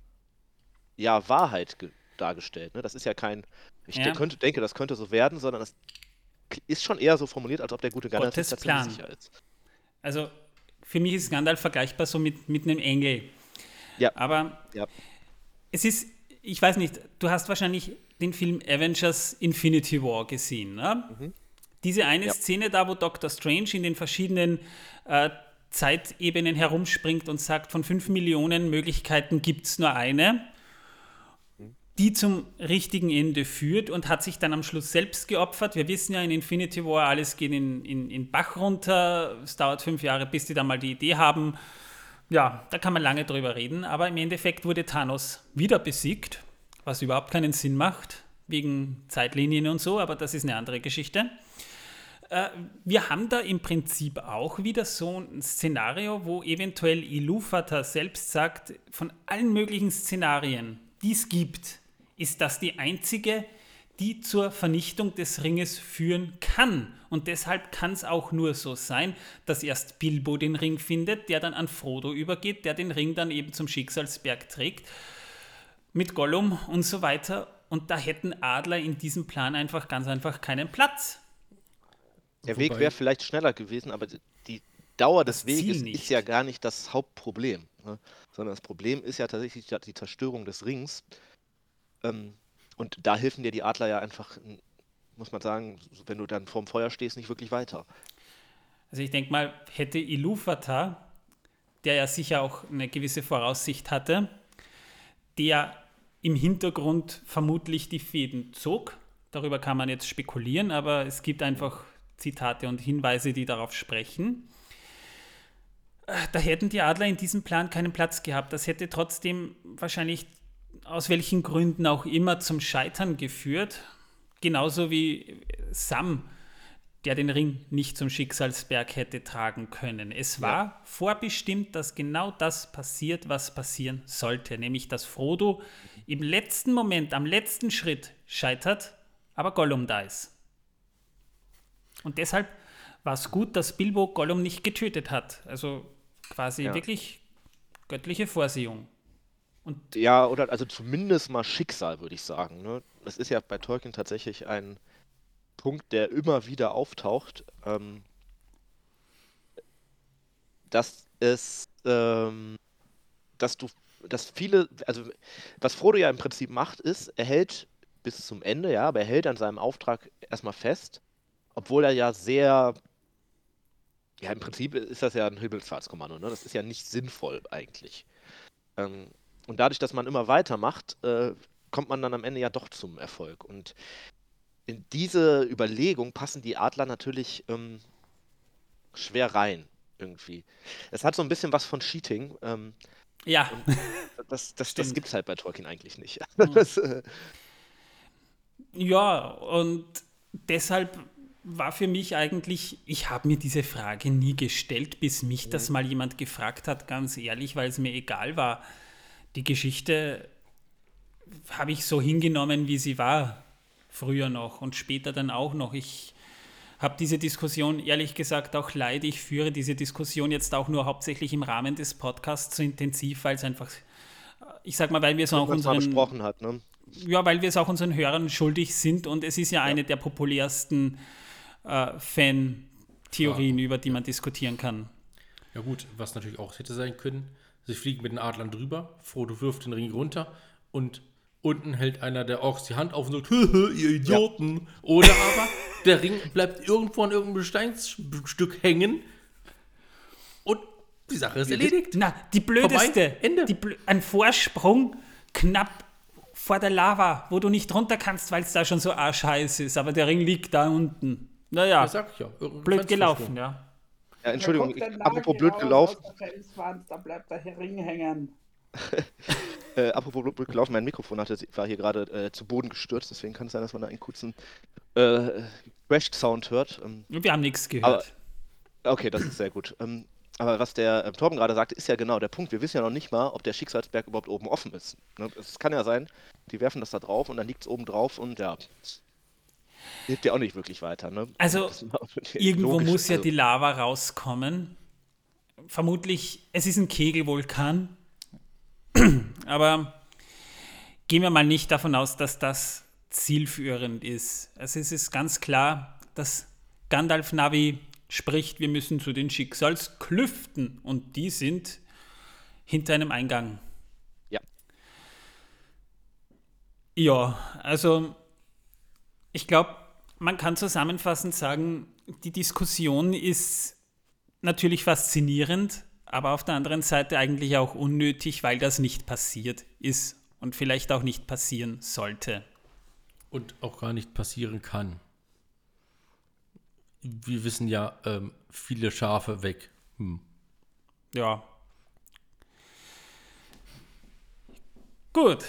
ja, Wahrheit ge- dargestellt. Ne? Das ist ja kein, ich Ja. könnte, denke, das könnte so werden, sondern das ist schon eher so formuliert, als ob der gute Gandalf Gottes Plan. sicher ist. Also für mich ist Gandalf vergleichbar so mit, mit einem Engel. Ja. Aber Ja. es ist, ich weiß nicht, du hast wahrscheinlich den Film Avengers Infinity War gesehen. Ne? Diese eine Ja. Szene da, wo Doctor Strange in den verschiedenen äh, Zeitebenen herumspringt und sagt, von fünf Millionen Möglichkeiten gibt es nur eine, die zum richtigen Ende führt und hat sich dann am Schluss selbst geopfert. Wir wissen ja in Infinity War, alles geht in, in, in Bach runter. Es dauert fünf Jahre, bis die dann mal die Idee haben. Ja, da kann man lange drüber reden, aber im Endeffekt wurde Thanos wieder besiegt, was überhaupt keinen Sinn macht, wegen Zeitlinien und so, aber das ist eine andere Geschichte. Äh, wir haben da im Prinzip auch wieder so ein Szenario, wo eventuell Ilúvatar selbst sagt, von allen möglichen Szenarien, die es gibt, ist das die einzige, die zur Vernichtung des Ringes führen kann. Und deshalb kann es auch nur so sein, dass erst Bilbo den Ring findet, der dann an Frodo übergeht, der den Ring dann eben zum Schicksalsberg trägt, mit Gollum und so weiter. Und da hätten Adler in diesem Plan einfach ganz einfach keinen Platz. Der Wobei- Weg wäre vielleicht schneller gewesen, aber die Dauer des Weges nicht. ist ja gar nicht das Hauptproblem. Ne? Sondern das Problem ist ja tatsächlich die- die Zerstörung des Rings. Ähm, und da helfen dir die Adler ja einfach, muss man sagen, wenn du dann vorm Feuer stehst, nicht wirklich weiter. Also ich denke mal, hätte Ilúvatar, der ja sicher auch eine gewisse Voraussicht hatte, der im Hintergrund vermutlich die Fäden zog, darüber kann man jetzt spekulieren, aber es gibt einfach Zitate und Hinweise, die darauf sprechen. Äh, Da hätten die Adler in diesem Plan keinen Platz gehabt. Das hätte trotzdem wahrscheinlich aus welchen Gründen auch immer zum Scheitern geführt. Genauso wie Sam, der den Ring nicht zum Schicksalsberg hätte tragen können. Es war vorbestimmt, dass genau das passiert, was passieren sollte, nämlich dass Frodo im letzten Moment, am letzten Schritt scheitert, aber Gollum da ist. Und deshalb war es gut, dass Bilbo Gollum nicht getötet hat. Also quasi Ja. wirklich göttliche Vorsehung. Ja, oder also zumindest mal Schicksal, würde ich sagen. Ne? Das ist ja bei Tolkien tatsächlich ein Punkt, der immer wieder auftaucht, ähm, dass es, ähm, dass du, dass viele, also was Frodo ja im Prinzip macht, ist, er hält bis zum Ende, ja, aber er hält an seinem Auftrag erstmal fest, obwohl er ja sehr, ja, im Prinzip ist das ja ein Himmelsfahrtskommando, ne? Das ist ja nicht sinnvoll eigentlich. Ähm, und dadurch, dass man immer weitermacht, äh, kommt man dann am Ende ja doch zum Erfolg. Und in diese Überlegung passen die Adler natürlich ähm, schwer rein, irgendwie. Es hat so ein bisschen was von Cheating. Ähm, Ja, das das, das gibt es halt bei Tolkien eigentlich nicht. Mhm. Das, äh, Ja, und deshalb war für mich eigentlich, ich habe mir diese Frage nie gestellt, bis mich das mal jemand gefragt hat, ganz ehrlich, weil es mir egal war. Die Geschichte habe ich so hingenommen, wie sie war, früher noch und später dann auch noch. Ich habe diese Diskussion, ehrlich gesagt, auch leid. Ich führe diese Diskussion jetzt auch nur hauptsächlich im Rahmen des Podcasts so intensiv, weil es einfach, ich sag mal, weil wir es auch unseren besprochen hat. Ne? ja, weil wir es auch unseren Hörern schuldig sind und es ist ja, eine der populärsten äh, Fan-Theorien, über die man diskutieren kann. Ja gut, was natürlich auch hätte sein können, sie fliegen mit den Adlern drüber, Frodo wirft den Ring runter und unten hält einer der Orks die Hand auf und sagt, "Höhö, ihr Idioten. Oder aber der Ring bleibt irgendwo an irgendeinem Steinstück hängen und die Sache ist erledigt. Na, die blödeste, Vorbei, Ende. Die blö ein Vorsprung knapp vor der Lava, wo du nicht runter kannst, weil es da schon so arschheiß ist, aber der Ring liegt da unten. Naja, Das sag ich ja. Irgendein blöd gelaufen, ja. Ja, Entschuldigung, ich, apropos blöd gelaufen. Da bleibt der Ring hängen. äh, apropos Blutbrücke laufen, mein Mikrofon hatte, war hier gerade äh, zu Boden gestürzt, deswegen kann es sein, dass man da einen kurzen äh, Crash-Sound hört. Ähm, Wir haben nichts gehört. Aber, okay, das ist sehr gut. Ähm, aber was der äh, Torben gerade sagte, ist ja genau der Punkt. Wir wissen ja noch nicht mal, ob der Schicksalsberg überhaupt oben offen ist. Ne? Es kann ja sein, die werfen das da drauf und dann liegt es oben drauf und ja, hilft ja auch nicht wirklich weiter. Ne? Also irgendwo logisch, muss ja also, die Lava rauskommen. Vermutlich, es ist ein Kegelvulkan, aber gehen wir mal nicht davon aus, dass das zielführend ist. Also es ist ganz klar, dass Gandalf Navi spricht, wir müssen zu den Schicksalsklüften und die sind hinter einem Eingang. Ja. Ja, also ich glaube, man kann zusammenfassend sagen, die Diskussion ist natürlich faszinierend, aber auf der anderen Seite eigentlich auch unnötig, weil das nicht passiert ist und vielleicht auch nicht passieren sollte. Und auch gar nicht passieren kann wir wissen ja, ähm, viele Schafe weg. Hm. Ja. Gut.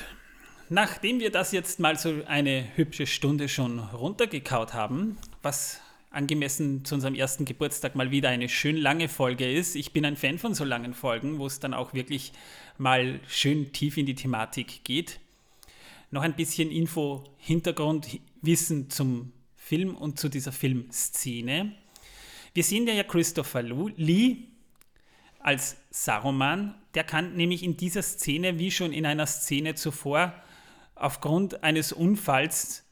Nachdem wir das jetzt mal so eine hübsche Stunde schon runtergekaut haben, was angemessen zu unserem ersten Geburtstag mal wieder eine schön lange Folge ist. Ich bin ein Fan von so langen Folgen, wo es dann auch wirklich mal schön tief in die Thematik geht. Noch ein bisschen Info, Hintergrundwissen zum Film und zu dieser Filmszene. Wir sehen ja Christopher Lee als Saruman. Der kann nämlich in dieser Szene, wie schon in einer Szene zuvor, aufgrund eines Unfalls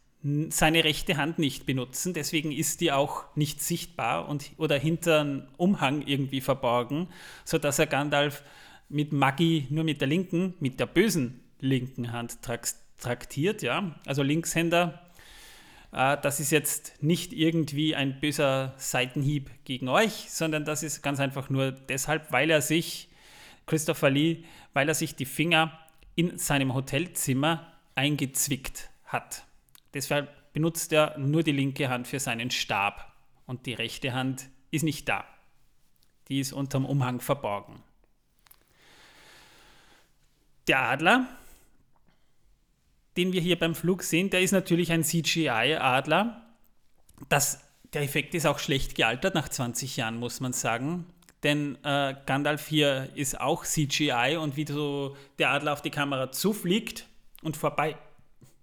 seine rechte Hand nicht benutzen. Deswegen ist die auch nicht sichtbar und, oder hinter einem Umhang irgendwie verborgen, sodass er Gandalf mit Maggie nur mit der linken, mit der bösen linken Hand traktiert. Ja? Also Linkshänder äh, das ist jetzt nicht irgendwie ein böser Seitenhieb gegen euch, sondern das ist ganz einfach nur deshalb, weil er sich, Christopher Lee, weil er sich die Finger in seinem Hotelzimmer eingezwickt hat. Deshalb benutzt er nur die linke Hand für seinen Stab und die rechte Hand ist nicht da. Die ist unterm Umhang verborgen. Der Adler den wir hier beim Flug sehen, der ist natürlich ein CGI-Adler. der Effekt ist auch schlecht gealtert nach 20 Jahren, muss man sagen. Denn äh, Gandalf hier ist auch CGI und wie so der Adler auf die Kamera zufliegt und vorbei,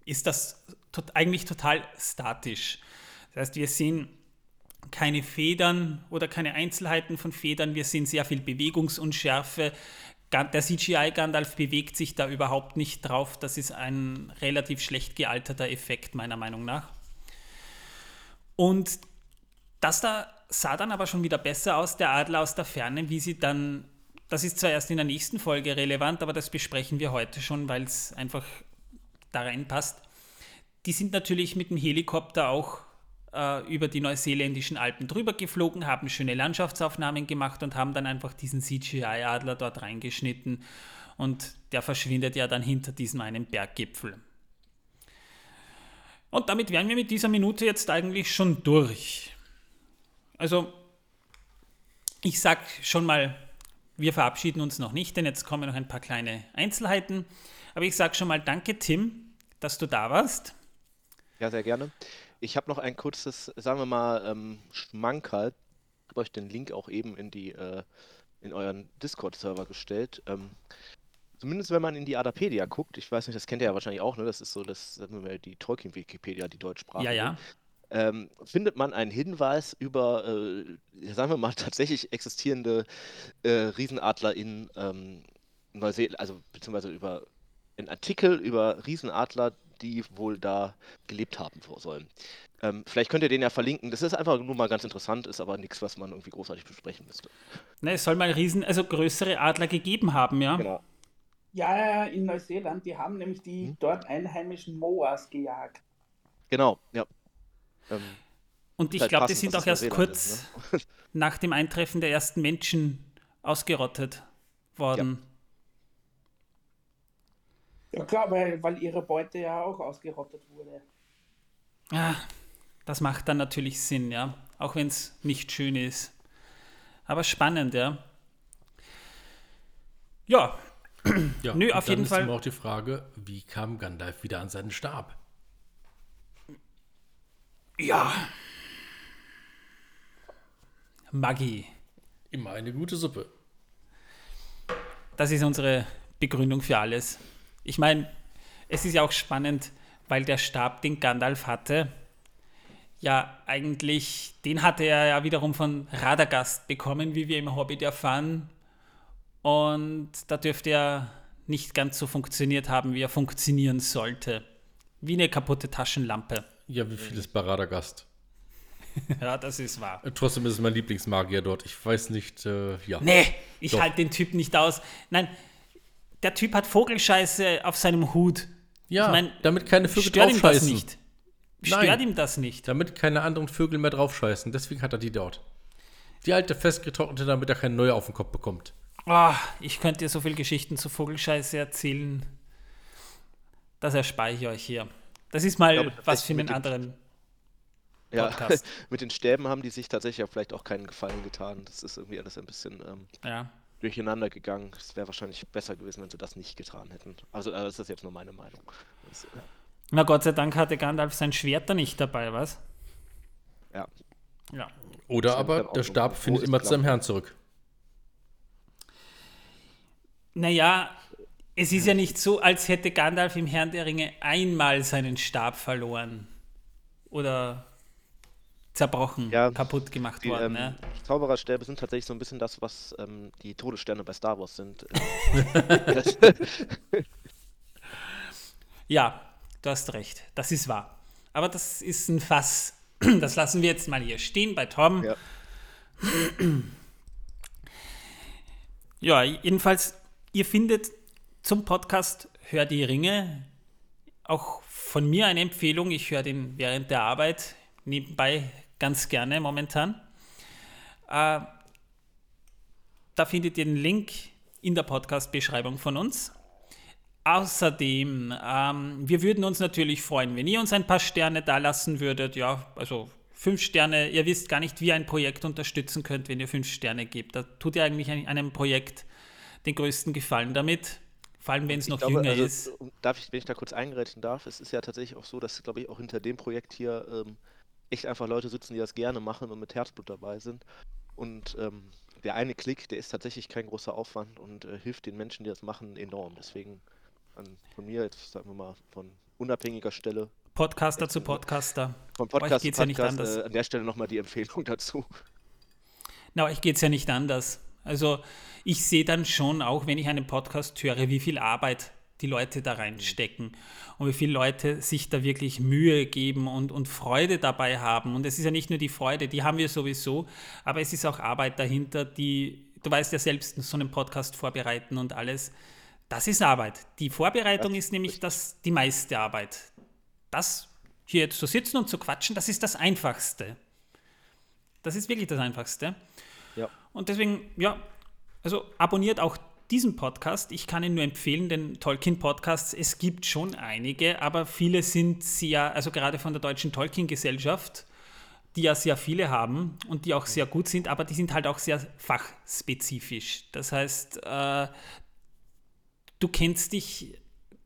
ist das tot, eigentlich total statisch. Das heißt, wir sehen keine Federn oder keine Einzelheiten von Federn, wir sehen sehr viel Bewegungsunschärfe, der CGI-Gandalf bewegt sich da überhaupt nicht drauf. Das ist ein relativ schlecht gealterter Effekt, meiner Meinung nach. Und das da sah dann aber schon wieder besser aus, der Adler aus der Ferne, wie sie dann, das ist zwar erst in der nächsten Folge relevant, aber das besprechen wir heute schon, weil es einfach da reinpasst. Die sind natürlich mit dem Helikopter auch äh, über die neuseeländischen Alpen drüber geflogen, haben schöne Landschaftsaufnahmen gemacht und haben dann einfach diesen CGI-Adler dort reingeschnitten und der verschwindet ja dann hinter diesem einen Berggipfel. Und damit wären wir mit dieser Minute jetzt eigentlich schon durch. Also, ich sag schon mal, wir verabschieden uns noch nicht, denn jetzt kommen noch ein paar kleine Einzelheiten. Aber ich sage schon mal danke, Tim, dass du da warst. Ja, sehr gerne. Ich habe noch ein kurzes, sagen wir mal, ähm, Schmankerl. Ich habe euch den Link auch eben in die äh, in euren Discord-Server gestellt. Ähm, zumindest wenn man in die Adapedia guckt, ich weiß nicht, das kennt ihr ja wahrscheinlich auch, ne? Das ist so das, sagen wir mal, die Tolkien-Wikipedia, die Deutschsprache. Ja, ja. Ähm, findet man einen Hinweis über, äh, sagen wir mal, tatsächlich existierende äh, Riesenadler in ähm, Neuseeland, also beziehungsweise über einen Artikel über Riesenadler, die wohl da gelebt haben sollen. Ähm, vielleicht könnt ihr den ja verlinken. Das ist einfach nur mal ganz interessant, ist aber nichts, was man irgendwie großartig besprechen müsste. Ne, es soll mal riesen, also größere Adler gegeben haben, ja. Genau. Ja, in Neuseeland, die haben nämlich die hm? dort einheimischen Moas gejagt. Genau, ja. Ähm, Und ich glaube, die sind auch erst kurz ist, ne? nach dem Eintreffen der ersten Menschen ausgerottet worden. Ja. Ja klar, weil, weil ihre Beute ja auch ausgerottet wurde. Ja, das macht dann natürlich Sinn, ja. Auch wenn es nicht schön ist. Aber spannend, ja. Ja, Ja, Nö, auf dann jeden ist Fall. immer auch die Frage, wie kam Gandalf wieder an seinen Stab? Ja. Magie. Immer eine gute Suppe. Das ist unsere Begründung für alles. Ich meine, es ist ja auch spannend, weil der Stab, den Gandalf hatte, ja eigentlich, den hatte er ja wiederum von Radagast bekommen, wie wir im Hobbit erfahren. Und da dürfte er nicht ganz so funktioniert haben, wie er funktionieren sollte. Wie eine kaputte Taschenlampe. Ja, wie viel ist bei Radagast? Ja, das ist wahr. Trotzdem ist es mein Lieblingsmagier dort. Ich weiß nicht, äh, ja. Nee, ich halte den Typ nicht aus. Nein, der Typ hat Vogelscheiße auf seinem Hut. Ja, ich mein, damit keine Vögel Stört ihm das draufscheißen. nicht. Nein. Stört ihm das nicht. Damit keine anderen Vögel mehr draufscheißen. Deswegen hat er die dort. Die alte festgetrocknete, damit er keine neue auf den Kopf bekommt. Ah, ich könnte dir so viele Geschichten zu Vogelscheiße erzählen. Das erspare ich euch hier. Das ist mal glaube, was für mit einen anderen Ja, Podcast. mit den Stäben haben die sich tatsächlich auch vielleicht auch keinen Gefallen getan. Das ist irgendwie alles ein bisschen ähm, Ja. Durcheinander gegangen. Es wäre wahrscheinlich besser gewesen, wenn sie das nicht getan hätten. Also, äh, das ist jetzt nur meine Meinung. Das, äh, Na Gott sei Dank hatte Gandalf sein Schwert da nicht dabei, was? ja. Ja. Oder Scheint aber der Stab findet immer zu seinem. Herrn zurück. Naja, es ist ja nicht so, als hätte Gandalf im Herrn der Ringe einmal seinen Stab verloren. Oder zerbrochen, Ja, kaputt gemacht Die worden. ähm, ne? Zaubererstäbe sind tatsächlich so ein bisschen das, was ähm, die Todessterne bei Star Wars sind. Ja, du hast recht. Das ist wahr. Aber das ist ein Fass. Das lassen wir jetzt mal hier stehen bei Tom. ja. Ja, jedenfalls, ihr findet zum Podcast Hör die Ringe auch von mir eine Empfehlung. Ich höre den während der Arbeit nebenbei ganz gerne momentan. Äh, da findet ihr den Link in der Podcast-Beschreibung von uns. Außerdem, ähm, wir würden uns natürlich freuen, wenn ihr uns ein paar Sterne da lassen würdet. Ja, also fünf Sterne. Ihr wisst gar nicht, wie ihr ein Projekt unterstützen könnt, wenn ihr fünf Sterne gebt. Da tut ihr eigentlich ein- einem Projekt den größten Gefallen damit. Vor allem, wenn es noch glaube, jünger also, ist. Darf ich, wenn ich da kurz eingrätschen darf, es ist ja tatsächlich auch so, dass, glaube ich, auch hinter dem Projekt hier ähm, echt einfach Leute sitzen, die das gerne machen und mit Herzblut dabei sind. Und ähm, der eine Klick, der ist tatsächlich kein großer Aufwand und äh, hilft den Menschen, die das machen, enorm. Deswegen an, von mir jetzt, sagen wir mal, von unabhängiger Stelle, Podcaster zu Podcaster. euch Podcast geht's zu ja nicht Podcast, anders. äh, an der Stelle nochmal die Empfehlung dazu. Na, euch geht es ja nicht anders. Also ich sehe dann schon, auch wenn ich einen Podcast höre, wie viel Arbeit die Leute da reinstecken und wie viele Leute sich da wirklich Mühe geben und, und Freude dabei haben. Und es ist ja nicht nur die Freude, die haben wir sowieso, aber es ist auch Arbeit dahinter, die, du weißt ja selbst, so einen Podcast vorbereiten und alles. Das ist Arbeit. Die Vorbereitung Das ist nämlich das, die meiste Arbeit. Das hier jetzt zu sitzen und zu quatschen, das ist das Einfachste. Das ist wirklich das Einfachste. Ja. Und deswegen, ja, also abonniert auch diesen Podcast. Ich kann ihn nur empfehlen, den Tolkien-Podcasts. Es gibt schon einige, aber viele sind sehr, also gerade von der Deutschen Tolkien-Gesellschaft, die ja sehr viele haben und die auch sehr gut sind, aber die sind halt auch sehr fachspezifisch. Das heißt, äh, du kennst dich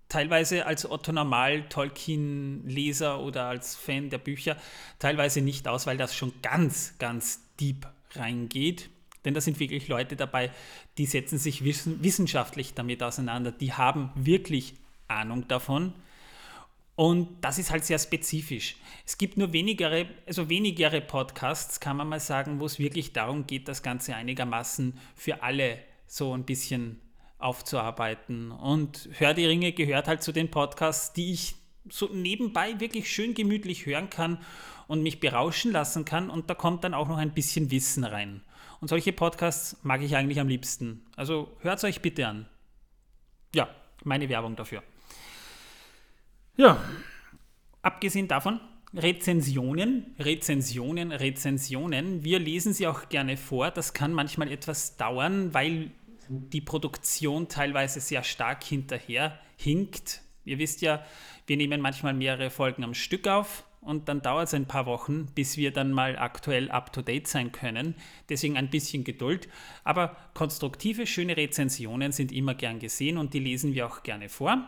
teilweise als Otto Normal Tolkien-Leser oder als Fan der Bücher teilweise nicht aus, weil das schon ganz, ganz deep reingeht. Denn da sind wirklich Leute dabei, die setzen sich wissen, wissenschaftlich damit auseinander. Die haben wirklich Ahnung davon. Und das ist halt sehr spezifisch. Es gibt nur wenigere, also wenigere Podcasts, kann man mal sagen, wo es wirklich darum geht, das Ganze einigermaßen für alle so ein bisschen aufzuarbeiten. Und Hör die Ringe gehört halt zu den Podcasts, die ich so nebenbei wirklich schön gemütlich hören kann und mich berauschen lassen kann. Und da kommt dann auch noch ein bisschen Wissen rein. Und solche Podcasts mag ich eigentlich am liebsten. Also hört es euch bitte an. Ja, meine Werbung dafür. Ja, abgesehen davon, Rezensionen, Rezensionen, Rezensionen. Wir lesen sie auch gerne vor. Das kann manchmal etwas dauern, weil die Produktion teilweise sehr stark hinterher hinkt. Ihr wisst ja, wir nehmen manchmal mehrere Folgen am Stück auf und dann dauert es ein paar Wochen, bis wir dann mal aktuell up-to-date sein können. Deswegen ein bisschen Geduld. Aber konstruktive, schöne Rezensionen sind immer gern gesehen und die lesen wir auch gerne vor.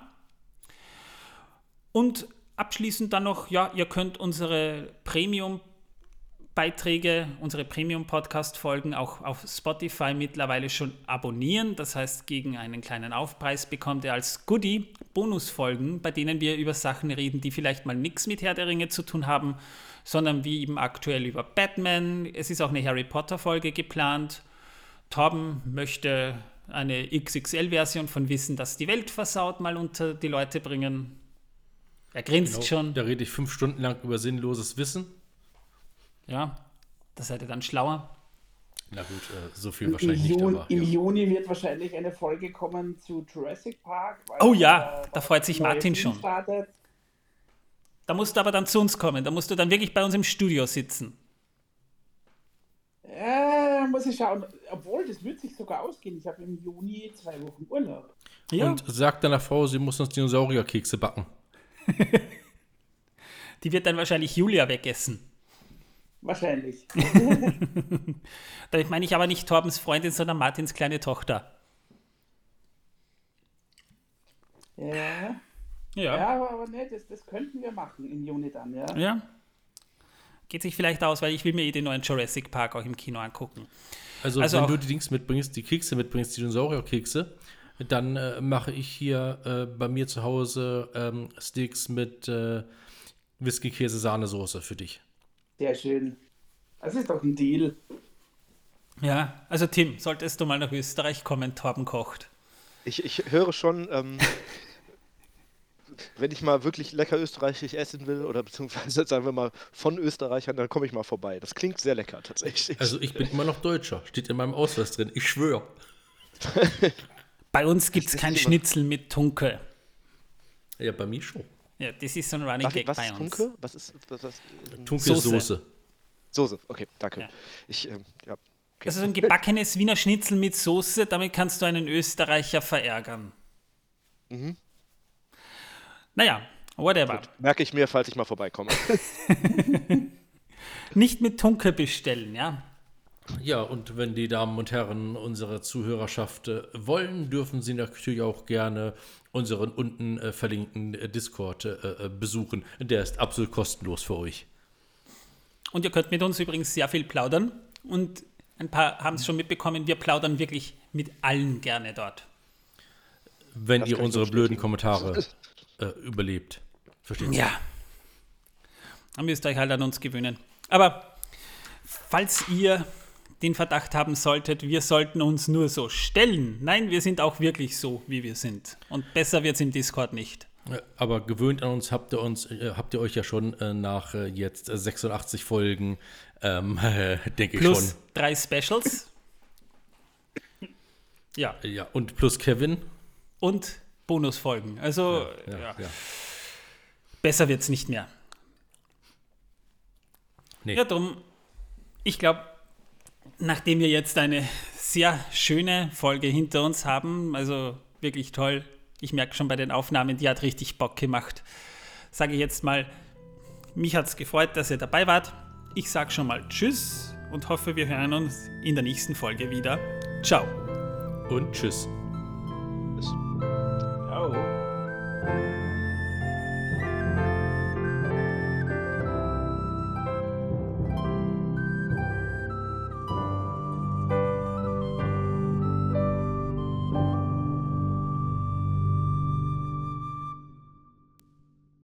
Und abschließend dann noch, ja, ihr könnt unsere Premium Beiträge, unsere Premium-Podcast-Folgen auch auf Spotify mittlerweile schon abonnieren. Das heißt, gegen einen kleinen Aufpreis bekommt ihr als Goodie Bonusfolgen, bei denen wir über Sachen reden, die vielleicht mal nichts mit Herr der Ringe zu tun haben, sondern wie eben aktuell über Batman. Es ist auch eine Harry Potter-Folge geplant. Torben möchte eine XXL-Version von Wissen, dass die Welt versaut, mal unter die Leute bringen. Er grinst Genau, schon. Da rede ich fünf Stunden lang über sinnloses Wissen. Ja, da seid ihr dann schlauer. Na gut, äh, so viel wahrscheinlich nicht, Juni, aber Im ja. Juni wird wahrscheinlich eine Folge kommen zu Jurassic Park. weil Oh ja, der- da freut sich Martin schon. Startet. Da musst du aber dann zu uns kommen. Da musst du dann wirklich bei uns im Studio sitzen. Äh, muss ich schauen. Obwohl, das wird sich sogar ausgehen. Ich habe im Juni zwei Wochen Urlaub. Ja, Und sagt deiner Frau, sie muss uns Dinosaurierkekse backen. die wird dann wahrscheinlich Julia wegessen. Wahrscheinlich. Damit meine ich aber nicht Torbens Freundin, sondern Martins kleine Tochter. Ja. Ja. Ja, aber, aber ne, das, das könnten wir machen im Juni dann, ja. Ja. Geht sich vielleicht aus, weil ich will mir eh den neuen Jurassic Park auch im Kino angucken. Also, Also wenn auch- du die Dings mitbringst, die Kekse mitbringst, die Dinosaurierkekse, dann äh, mache ich hier äh, bei mir zu Hause ähm, Steaks mit äh, Whisky, Käse, Sahnesoße für dich. Sehr schön. Das ist doch ein Deal. Ja, also Tim, solltest du mal nach Österreich kommen, Torben kocht. Ich, ich höre schon, ähm, wenn ich mal wirklich lecker österreichisch essen will, oder beziehungsweise sagen wir mal von Österreichern, dann komme ich mal vorbei. Das klingt sehr lecker tatsächlich. Also ich bin immer noch Deutscher, steht in meinem Ausweis drin, ich schwöre. Bei uns gibt es kein Schnitzel mit Tunke. Ja, bei mir schon. Ja, das ist so ein Running Gag was bei ist uns. Tunke? Was ist was, was, Tunke Soße. Soße. Soße? Okay, danke. Ja. Ich, ähm, ja. Okay. Also so ein gebackenes Wiener Schnitzel mit Soße, damit kannst du einen Österreicher verärgern. Mhm. Naja, whatever. Merke ich mir, falls ich mal vorbeikomme. Nicht mit Tunke bestellen, ja. Ja, und wenn die Damen und Herren unserer Zuhörerschaft äh, wollen, dürfen sie natürlich auch gerne unseren unten äh, verlinkten äh, Discord äh, besuchen. Der ist absolut kostenlos für euch. Und ihr könnt mit uns übrigens sehr viel plaudern. Und ein paar haben es schon mitbekommen, wir plaudern wirklich mit allen gerne dort. Wenn Das ihr unsere so blöden. Kommentare äh, überlebt. Versteht ihr? Ja. Dann müsst ihr euch halt an uns gewöhnen. Aber falls ihr den Verdacht haben solltet, wir sollten uns nur so stellen. Nein, wir sind auch wirklich so, wie wir sind. Und besser wird es im Discord nicht. Aber gewöhnt an uns habt ihr uns, äh, habt ihr euch ja schon äh, nach äh, jetzt äh, 86 Folgen, ähm, denke ich Plus drei Specials. Ja, schon. Ja, und plus Kevin. und Bonusfolgen. Also Ja, ja, ja. besser wird es nicht mehr. Nee. Ja, drum, ich glaube, nachdem wir jetzt eine sehr schöne Folge hinter uns haben, also wirklich toll, ich merke schon bei den Aufnahmen, die hat richtig Bock gemacht, sage ich jetzt mal, mich hat es gefreut, dass ihr dabei wart. Ich sage schon mal Tschüss und hoffe, wir hören uns in der nächsten Folge wieder. Ciao. Und tschüss.